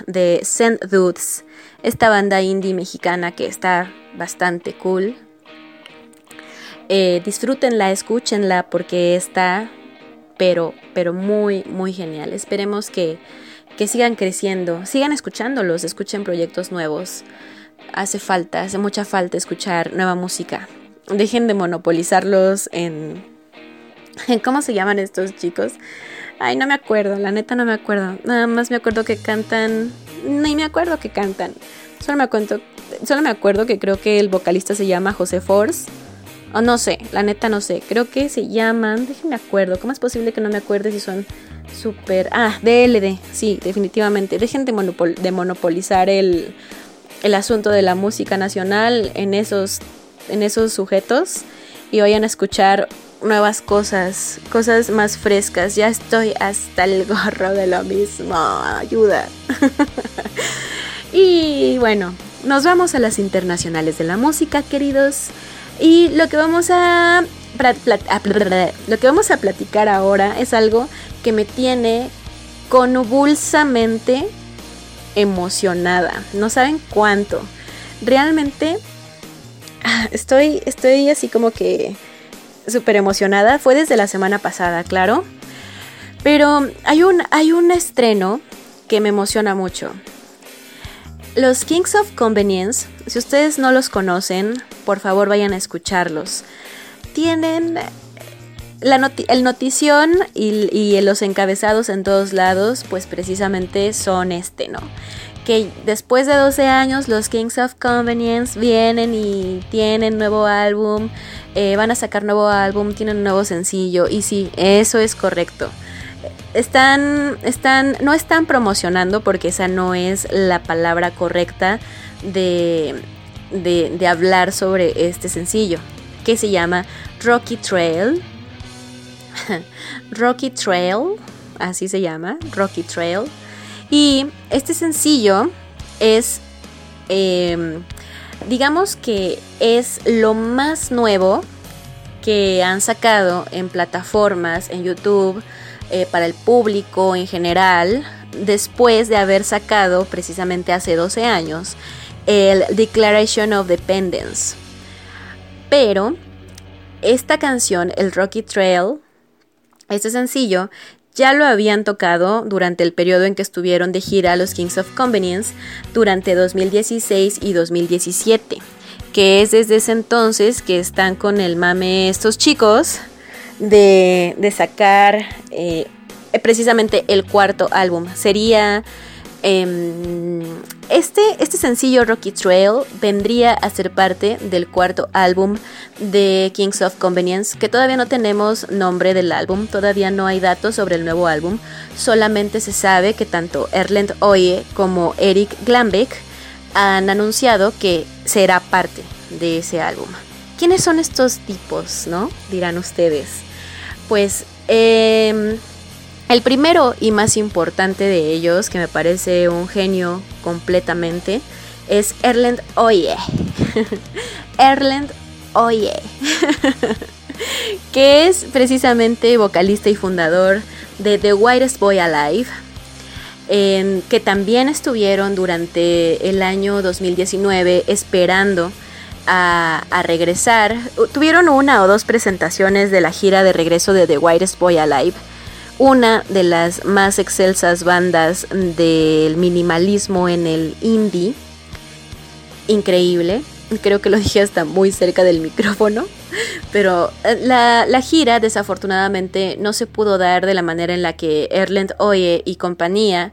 De Send Dudes, esta banda indie mexicana que está bastante cool. Eh, disfrútenla, escúchenla porque está, pero, pero muy, muy genial. Esperemos que, que sigan creciendo, sigan escuchándolos, escuchen proyectos nuevos. Hace falta, hace mucha falta escuchar nueva música. Dejen de monopolizarlos en, ¿cómo se llaman estos chicos? Ay, no me acuerdo, la neta no me acuerdo. Nada más me acuerdo que cantan. Ni me acuerdo que cantan. Solo me acuerdo, solo me acuerdo que creo que el vocalista se llama José Force. O no sé, la neta no sé. Creo que se llaman. Déjenme acuerdo. ¿Cómo es posible que no me acuerde si son súper. Ah, DLD. Sí, definitivamente. Dejen de, de monopolizar el, el asunto de la música nacional en esos, en esos sujetos y vayan a escuchar nuevas cosas, cosas más frescas. Ya estoy hasta el gorro de lo mismo. Ayuda. y bueno, nos vamos a las internacionales de la música, queridos. Y lo que vamos a, pla- pla- a pla- lo que vamos a platicar ahora es algo que me tiene convulsamente emocionada. No saben cuánto. Realmente ah, estoy, estoy así como que súper emocionada. Fue desde la semana pasada, claro. Pero hay un, hay un estreno que me emociona mucho. Los Kings of Convenience, si ustedes no los conocen, por favor vayan a escucharlos. Tienen la el notición y, y los encabezados en todos lados, pues precisamente son este, ¿no? Que después de 12 años los Kings of Convenience vienen y tienen nuevo álbum, eh, van a sacar nuevo álbum, tienen un nuevo sencillo, y sí, eso es correcto. Están, están, no están promocionando porque esa no es la palabra correcta de, de, de hablar sobre este sencillo, que se llama Rocky Trail. Rocky Trail, así se llama, Rocky Trail. Y este sencillo es, eh, digamos que es lo más nuevo que han sacado en plataformas, en YouTube, eh, para el público en general, después de haber sacado precisamente hace 12 años el Declaration of Dependence. Pero esta canción, el Rocky Trail, Este sencillo ya lo habían tocado durante el periodo en que estuvieron de gira los Kings of Convenience durante 2016 y 2017, que es desde ese entonces que están con el mame estos chicos de, sacar eh, precisamente el cuarto álbum. Sería este, este sencillo Rocky Trail vendría a ser parte del cuarto álbum de Kings of Convenience, que todavía no tenemos nombre del álbum, todavía no hay datos sobre el nuevo álbum, solamente se sabe que tanto Erlend Oye como Eric Glambeck han anunciado que será parte de ese álbum. ¿Quiénes son estos tipos, no? Dirán ustedes. Pues eh, el primero y más importante de ellos, que me parece un genio completamente, es Erland Oye. Erland Oye. que es precisamente vocalista y fundador de The Whitest Boy Alive, que también estuvieron durante el año 2019 esperando a, a, regresar. Tuvieron una o dos presentaciones de la gira de regreso de The Whitest Boy Alive una de las más excelsas bandas del minimalismo en el indie. Increíble. Creo que lo dije hasta muy cerca del micrófono. Pero eh, la, gira desafortunadamente no se pudo dar de la manera en la que Erland Oye y compañía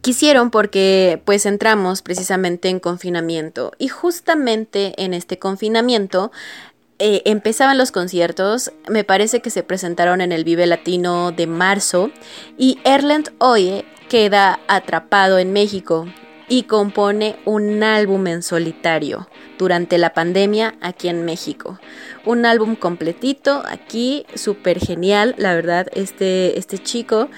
quisieron porque pues entramos precisamente en confinamiento y justamente en este confinamiento eh, empezaban los conciertos, me parece que se presentaron en el Vive Latino de marzo y Erland Oye queda atrapado en México y compone un álbum en solitario durante la pandemia aquí en México. Un álbum completito aquí, súper genial, la verdad, este, este chico.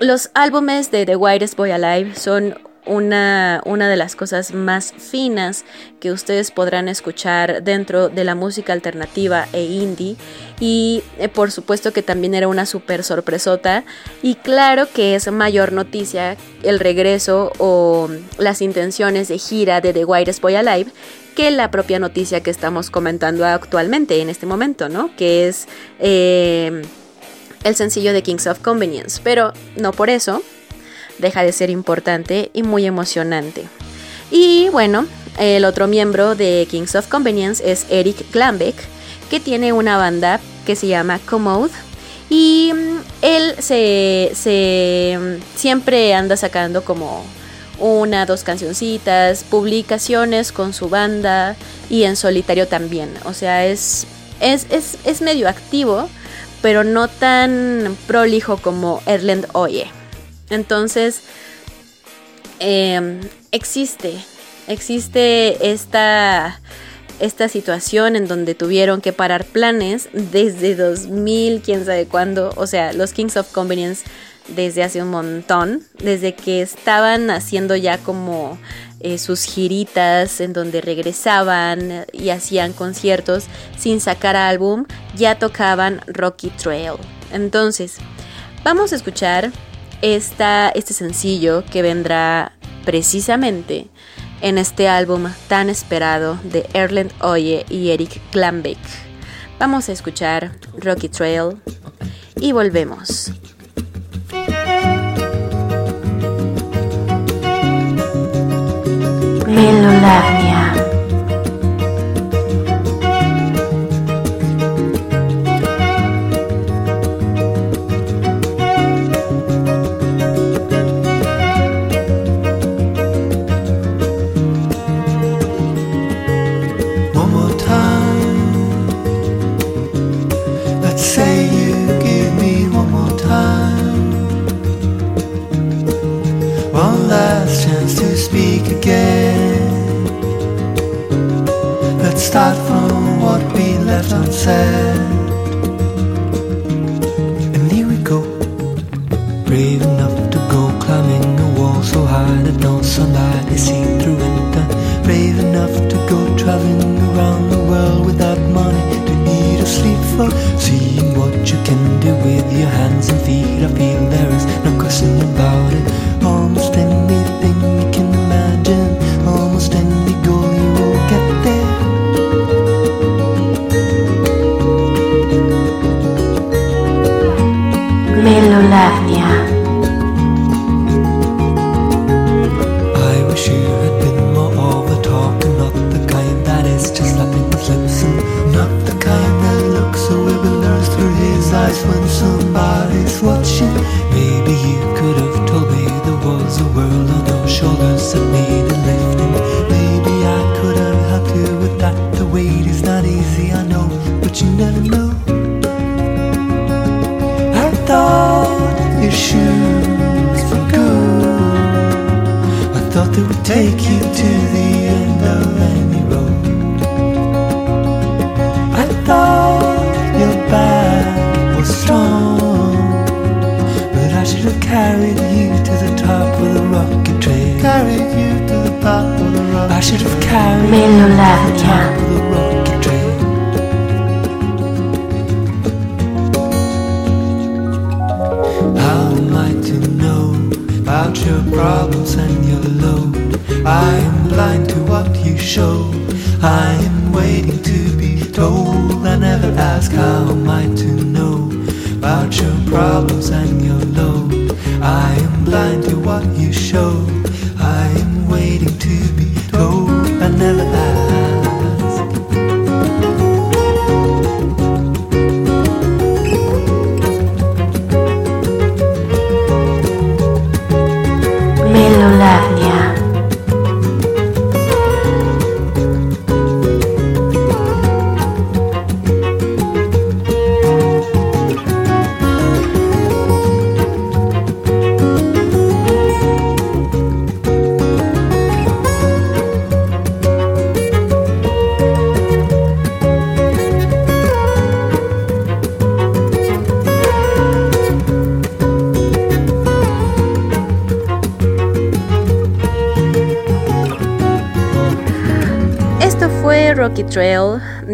Los álbumes de The Whitest Boy Alive son una, una de las cosas más finas que ustedes podrán escuchar dentro de la música alternativa e indie. Y eh, por supuesto que también era una super sorpresota. Y claro que es mayor noticia el regreso o las intenciones de gira de The Whitest Boy Alive que la propia noticia que estamos comentando actualmente en este momento, ¿no? Que es eh, el sencillo de Kings of Convenience. Pero no por eso deja de ser importante y muy emocionante. Y bueno, el otro miembro de Kings of Convenience es Eric Glambeck, que tiene una banda que se llama Commode. Y mm, él se, se mm, siempre anda sacando como una, dos cancioncitas, publicaciones con su banda y en solitario también. O sea, es, es, es, es medio activo, pero no tan prolijo como Erland Oye. Entonces, em, existe, existe esta, esta situación en donde tuvieron que parar planes desde 2000, quién sabe cuándo, o sea, los Kings of Convenience desde hace un montón, desde que estaban haciendo ya como eh, sus giritas en donde regresaban y hacían conciertos sin sacar álbum, ya tocaban Rocky Trail. Entonces, vamos a escuchar este sencillo que vendrá precisamente en este álbum tan esperado de Erland Oye y Eric Glambeck. Vamos a escuchar Rocky Trail y volvemos. One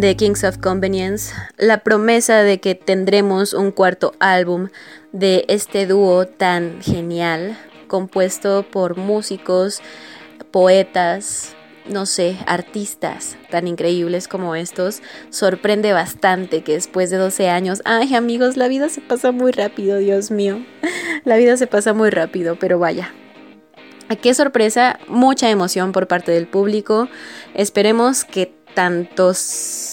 de Kings of Convenience, la promesa de que tendremos un cuarto álbum de este dúo tan genial, compuesto por músicos, poetas, no sé, artistas tan increíbles como estos. Sorprende bastante que después de 12 años, ay amigos, la vida se pasa muy rápido, Dios mío, la vida se pasa muy rápido, pero vaya, ¿A qué sorpresa? Mucha emoción por parte del público. Esperemos que tantos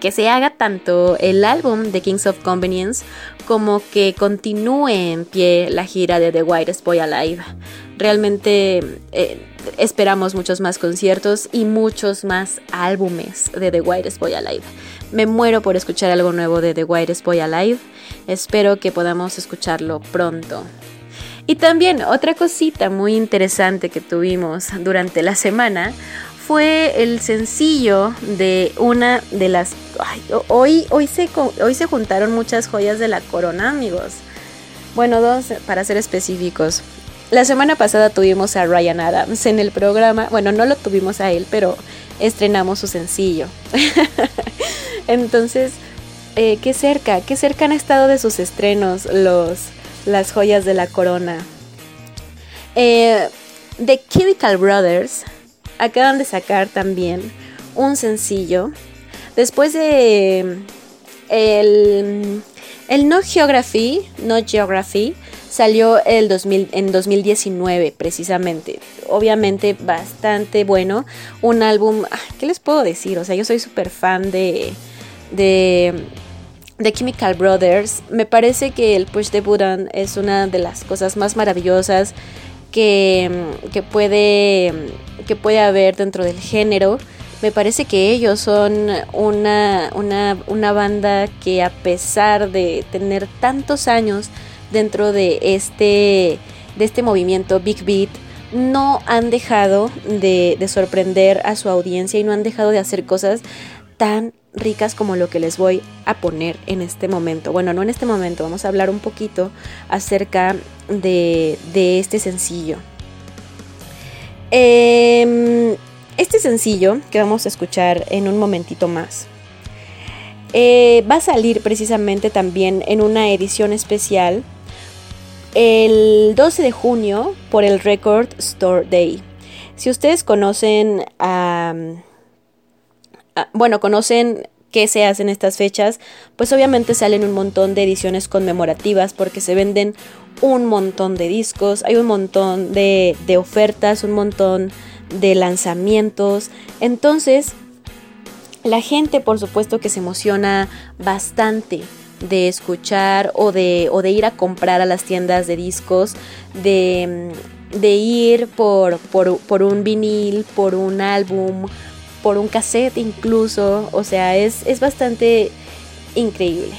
que se haga tanto el álbum de Kings of Convenience como que continúe en pie la gira de The Whitest Boy Alive. Realmente eh, esperamos muchos más conciertos y muchos más álbumes de The Whitest Boy Alive. Me muero por escuchar algo nuevo de The Whitest Boy Alive. Espero que podamos escucharlo pronto. Y también otra cosita muy interesante que tuvimos durante la semana fue el sencillo de una de las... ay, hoy, hoy, se, hoy se juntaron muchas joyas de la corona, amigos. Bueno, dos para ser específicos. La semana pasada tuvimos a Ryan Adams en el programa. Bueno, no lo tuvimos a él, pero estrenamos su sencillo. Entonces, eh, qué cerca, qué cerca han estado de sus estrenos los, las joyas de la corona. Eh, The Chemical Brothers acaban de sacar también un sencillo. Después de el, el No Geography, No Geography, salió el 2000, en 2019 precisamente. Obviamente bastante bueno. Un álbum, ah, ¿qué les puedo decir? O sea, yo soy súper fan de, de, de Chemical Brothers. Me parece que el Push the Button es una de las cosas más maravillosas que, puede, que puede haber dentro del género. Me parece que ellos son una, una, una banda que a pesar de tener tantos años dentro de este, de este movimiento Big Beat, no han dejado de, de, sorprender a su audiencia y no han dejado de hacer cosas tan ricas como lo que les voy a poner en este momento. Bueno, no en este momento, vamos a hablar un poquito acerca de, de este sencillo. Eh, este sencillo que vamos a escuchar en un momentito más eh, va a salir precisamente también en una edición especial el 12 de junio por el Record Store Day. Si ustedes conocen a... bueno, conocen qué se hacen estas fechas, pues obviamente salen un montón de ediciones conmemorativas porque se venden un montón de discos, hay un montón de, de ofertas, un montón de lanzamientos. Entonces, la gente por supuesto que se emociona bastante de escuchar o de, o de ir a comprar a las tiendas de discos, de, de ir por, por, por un vinil, por un álbum, por un cassette incluso. O sea, es, es bastante increíble.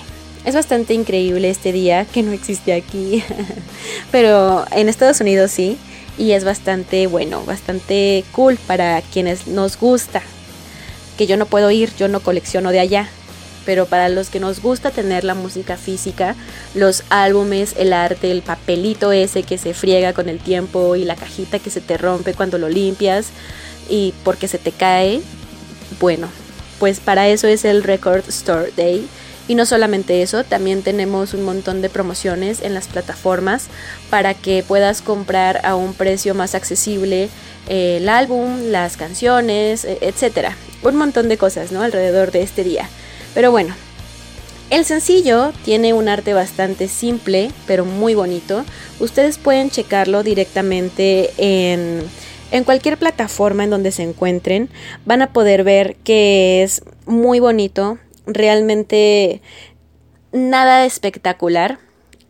Es bastante increíble este día que no existe aquí, pero en Estados Unidos sí, y es bastante bueno, bastante cool para quienes nos gusta. Que yo no puedo ir, yo no colecciono de allá, pero para los que nos gusta tener la música física, los álbumes, el arte, el papelito ese que se friega con el tiempo y la cajita que se te rompe cuando lo limpias y porque se te cae, bueno, pues para eso es el Record Store Day y no solamente eso, también tenemos un montón de promociones en las plataformas para que puedas comprar a un precio más accesible eh, el álbum, las canciones, e, etcétera. Un montón de cosas, ¿no? Alrededor de este día. Pero bueno, el sencillo tiene un arte bastante simple, pero muy bonito. Ustedes pueden checarlo directamente en, en cualquier plataforma en donde se encuentren. Van a poder ver que es muy bonito, realmente nada espectacular.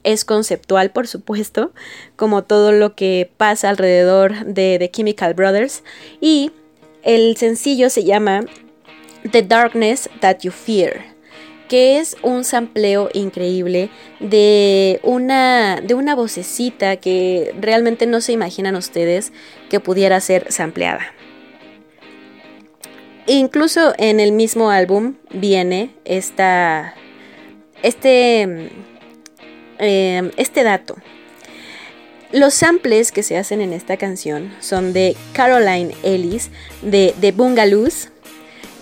Es conceptual, por supuesto, como todo lo que pasa alrededor de The Chemical Brothers. Y el sencillo se llama The Darkness That You Fear que es un sampleo increíble de una, de una vocecita que realmente no se imaginan ustedes que pudiera ser sampleada. Incluso en el mismo álbum viene esta, este, eh, este dato. Los samples que se hacen en esta canción son de Caroline Ellis de, de Bungalows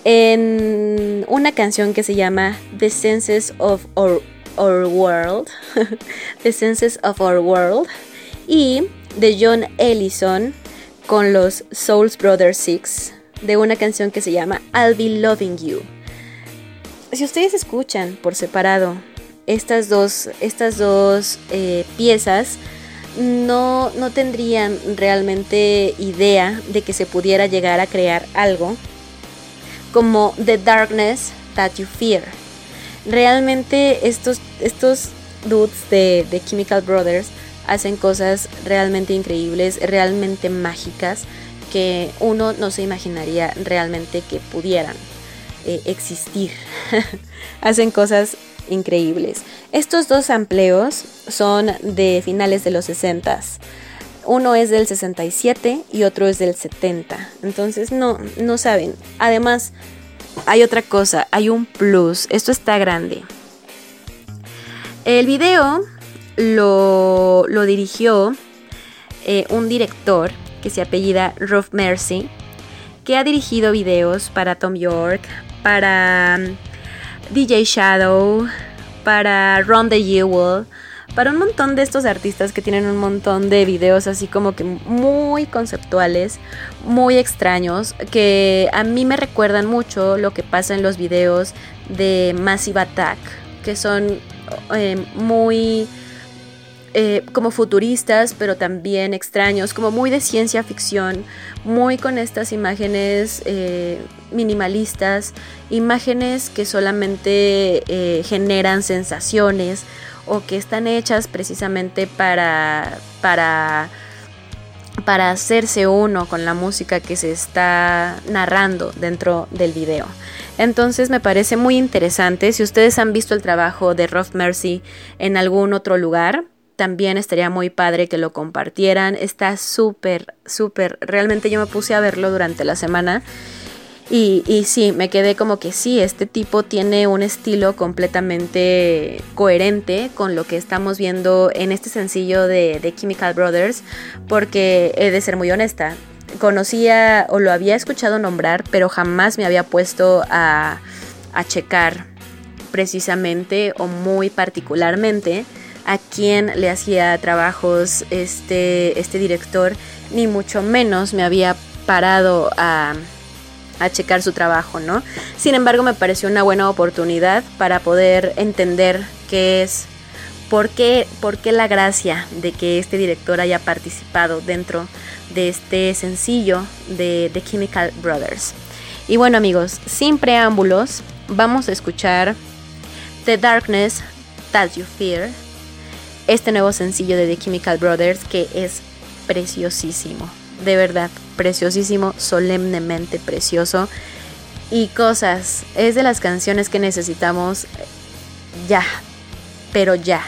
en una canción que se llama The Senses of Our, Our World, The Senses of Our World y de John Ellison con los Souls Brothers Six de una canción que se llama I'll Be Loving You. Si ustedes escuchan por separado estas dos, estas dos eh, piezas, no, no tendrían realmente idea de que se pudiera llegar a crear algo como The Darkness That You Fear. Realmente estos, estos dudes de, de Chemical Brothers hacen cosas realmente increíbles, realmente mágicas que uno no se imaginaría realmente que pudieran eh, existir. Hacen cosas increíbles. Estos dos amplios son de finales de los 60 uno es del 67 y otro es del 70. Entonces no, no saben. Además, hay otra cosa, hay un plus. Esto está grande. El video lo, lo dirigió eh, un director que se apellida Ruff Mercy, que ha dirigido videos para Tom York, para um, DJ Shadow, para Ron the Jewel, para un montón de estos artistas que tienen un montón de videos así como que muy conceptuales, muy extraños, que a mí me recuerdan mucho lo que pasa en los videos de Massive Attack, que son eh, muy eh, como futuristas, pero también extraños, como muy de ciencia ficción, muy con estas imágenes eh, minimalistas, imágenes que solamente generan sensaciones o que están hechas precisamente para, para, para hacerse uno con la música que se está narrando dentro del video. Entonces me parece muy interesante. Si ustedes han visto el trabajo de Rough Mercy en algún otro lugar, también estaría muy padre que lo compartieran. Está súper, súper. Realmente yo me puse a verlo durante la semana. Y, y, sí, me quedé como que sí, este tipo tiene un estilo completamente coherente con lo que estamos viendo en este sencillo de, Chemical Brothers, porque he de ser muy honesta, conocía o lo había escuchado nombrar, pero jamás me había puesto a, a checar precisamente o muy particularmente a quién le hacía trabajos este, este director, ni mucho menos me había parado a, a checar su trabajo, ¿no? Sin embargo, me pareció una buena oportunidad para poder entender qué es, por qué, por qué la gracia de que este director haya participado dentro de este sencillo de The Chemical Brothers. Y bueno amigos, sin preámbulos, vamos a escuchar The Darkness That You Fear, este nuevo sencillo de The Chemical Brothers que es preciosísimo, de verdad, preciosísimo, solemnemente precioso. Y cosas, es de las canciones que necesitamos ya, pero ya.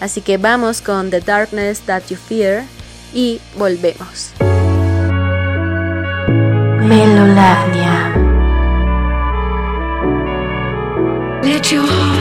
Así que vamos con The Darkness That You Fear y volvemos. Melolavnia. Let your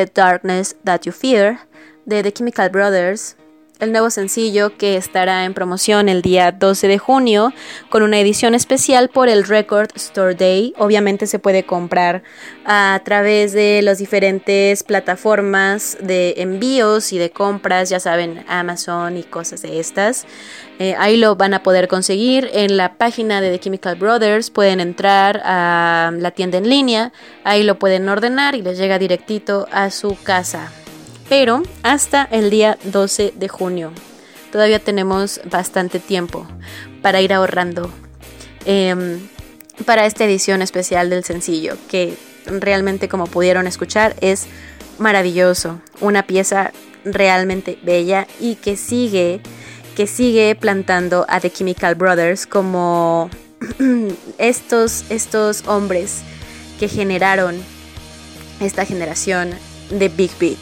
The Darkness That You Fear de The Chemical Brothers, el nuevo sencillo que estará en promoción el día 12 de junio con una edición especial por el Record Store Day. Obviamente se puede comprar a través de las diferentes plataformas de envíos y de compras, ya saben, Amazon y cosas de estas. Eh, ahí lo van a poder conseguir en la página de The Chemical Brothers. Pueden entrar a la tienda en línea, ahí lo pueden ordenar y les llega directito a su casa. Pero hasta el día 12 de junio. Todavía tenemos bastante tiempo para ir ahorrando. Em, para esta edición especial del sencillo, que realmente como pudieron escuchar es maravilloso, una pieza realmente bella y que sigue que sigue plantando a The Chemical Brothers como estos estos hombres que generaron esta generación de Big Beat,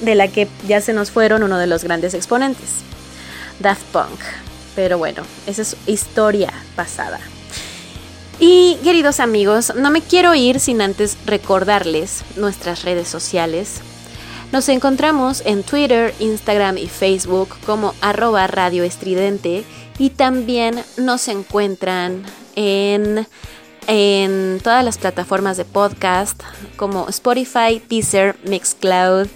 de la que ya se nos fueron uno de los grandes exponentes, Daft Punk. Pero bueno, esa es historia pasada. Y queridos amigos, no me quiero ir sin antes recordarles nuestras redes sociales. Nos encontramos en Twitter, Instagram y Facebook como arroba Radio Estridente y también nos encuentran en, en todas las plataformas de podcast como Spotify, Deezer, Mixcloud,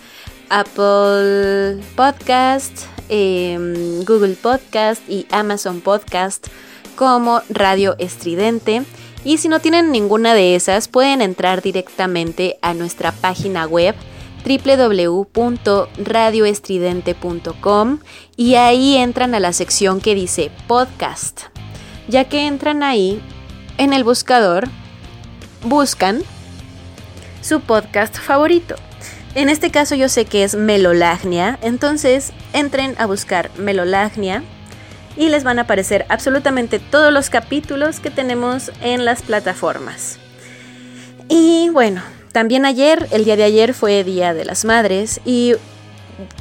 Apple Podcast, em, Google Podcast y Amazon Podcast como Radio Estridente. Y si no tienen ninguna de esas, pueden entrar directamente a nuestra página web www.radioestridente.com y ahí entran a la sección que dice podcast. Ya que entran ahí, en el buscador, buscan su podcast favorito. En este caso yo sé que es Melolagnia, entonces entren a buscar Melolagnia y les van a aparecer absolutamente todos los capítulos que tenemos en las plataformas. Y bueno, también ayer, el día de ayer fue Día de las Madres y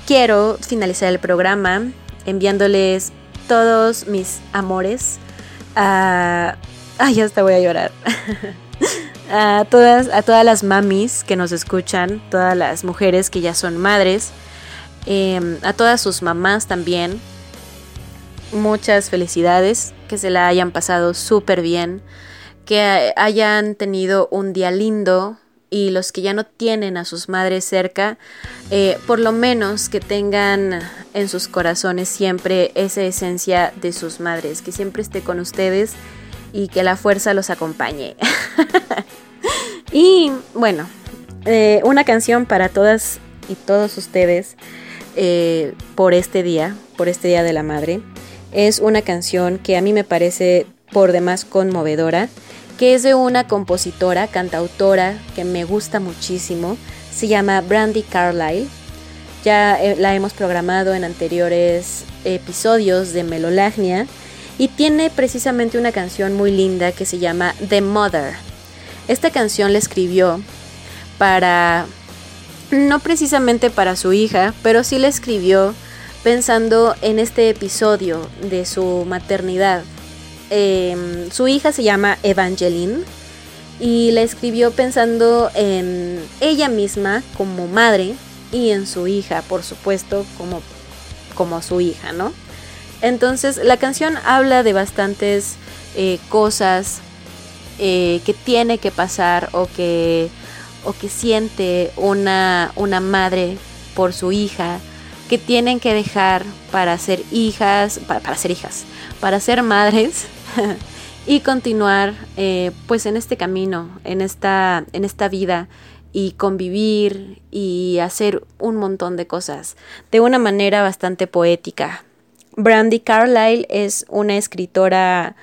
quiero finalizar el programa enviándoles todos mis amores a... Ay, hasta voy a llorar. a, todas, a todas las mamis que nos escuchan, todas las mujeres que ya son madres, em, a todas sus mamás también. Muchas felicidades, que se la hayan pasado súper bien, que hayan tenido un día lindo y los que ya no tienen a sus madres cerca, eh, por lo menos que tengan en sus corazones siempre esa esencia de sus madres, que siempre esté con ustedes y que la fuerza los acompañe. y bueno, eh, una canción para todas y todos ustedes eh, por este día, por este Día de la Madre. Es una canción que a mí me parece por demás conmovedora, que es de una compositora, cantautora que me gusta muchísimo. Se llama Brandy Carlyle. Ya eh, la hemos programado en anteriores episodios de Melolagnia y tiene precisamente una canción muy linda que se llama The Mother. Esta canción la escribió para, no precisamente para su hija, pero sí la escribió pensando en este episodio de su maternidad. Em, su hija se llama Evangeline y la escribió pensando en ella misma como madre y en su hija, por supuesto, como, como su hija, ¿no? Entonces la canción habla de bastantes eh, cosas eh, que tiene que pasar o que, o que siente una, una madre por su hija, que tienen que dejar para ser hijas, para, ser hijas, para ser madres y continuar eh, pues en este camino, en esta, en esta vida y convivir y hacer un montón de cosas de una manera bastante poética, Brandy Carlyle es una escritora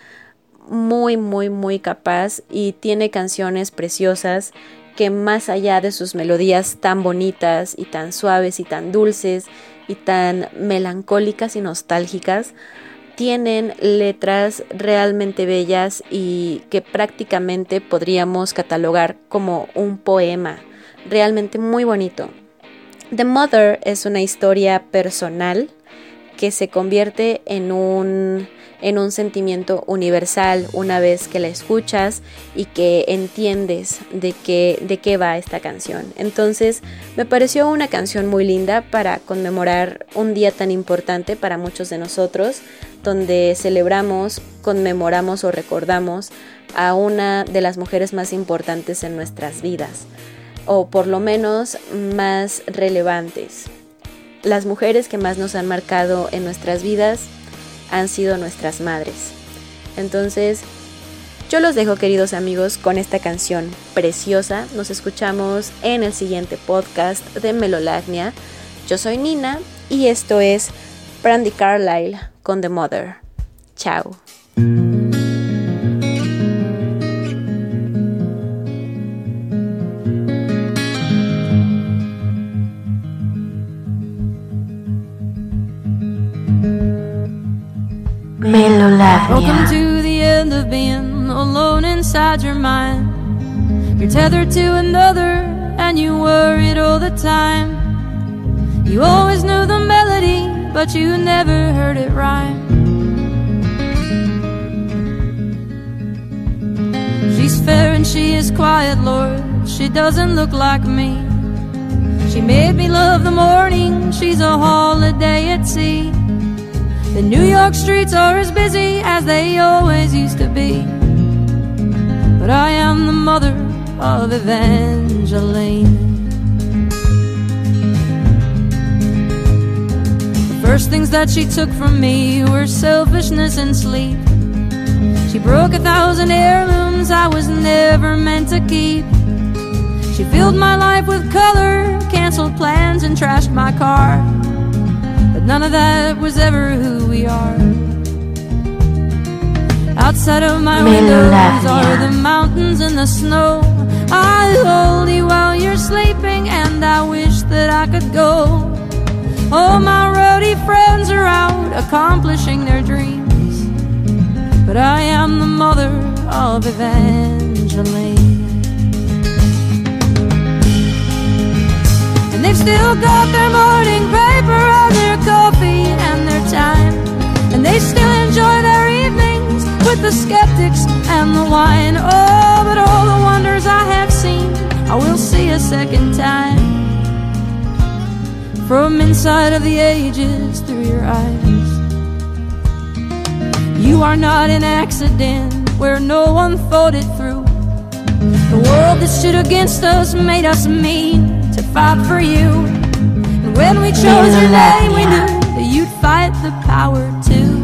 muy, muy, muy capaz y tiene canciones preciosas que más allá de sus melodías tan bonitas y tan suaves y tan dulces y tan melancólicas y nostálgicas, tienen letras realmente bellas y que prácticamente podríamos catalogar como un poema, realmente muy bonito. The Mother es una historia personal que se convierte en un, en un sentimiento universal una vez que la escuchas y que entiendes de qué, de qué va esta canción. Entonces me pareció una canción muy linda para conmemorar un día tan importante para muchos de nosotros, donde celebramos, conmemoramos o recordamos a una de las mujeres más importantes en nuestras vidas, o por lo menos más relevantes las mujeres que más nos han marcado en nuestras vidas han sido nuestras madres. Entonces, yo los dejo queridos amigos con esta canción preciosa. Nos escuchamos en el siguiente podcast de Melolagnia. Yo soy Nina y esto es Brandy Carlyle con The Mother. Chao. Melolavnia. to the end of being alone inside your mind. You're tethered to another, and you worried all the time. You always knew the melody, but you never heard it rhyme. She's fair and she is quiet, Lord. She doesn't look like me. She made me love the morning. The New York streets are as busy as they always used to be. But I am the mother of Evangeline. The first things that she took from me were selfishness and sleep. She broke a thousand heirlooms I was never meant to keep. She filled my life with color, canceled plans, and trashed my car. None of that was ever who we are. Outside of my windows are the mountains and the snow. I hold you while you're sleeping, and I wish that I could go. All my roadie friends are out accomplishing their dreams. But I am the mother of Evangeline. And they've still got their morning paper coffee and their time. And they still enjoy their evenings with the skeptics and the wine. Oh, but all the wonders I have seen, I will see a second time. From inside of the ages through your eyes. You are not an accident where no one thought it through. The world that stood against us made us mean to fight for you. When we chose your name, we knew that you'd fight the power too.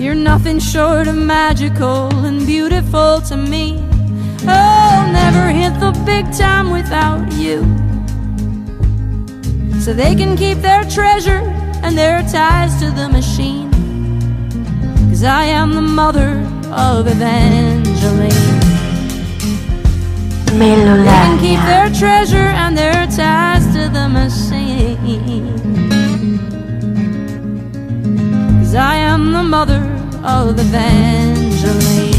You're nothing short of magical and beautiful to me. Oh, never hit the big time without you. So they can keep their treasure and their ties to the machine. Cause I am the mother of Evangeline. They can keep their treasure and their ties to the machine. Cause I am the mother of the Evangeline.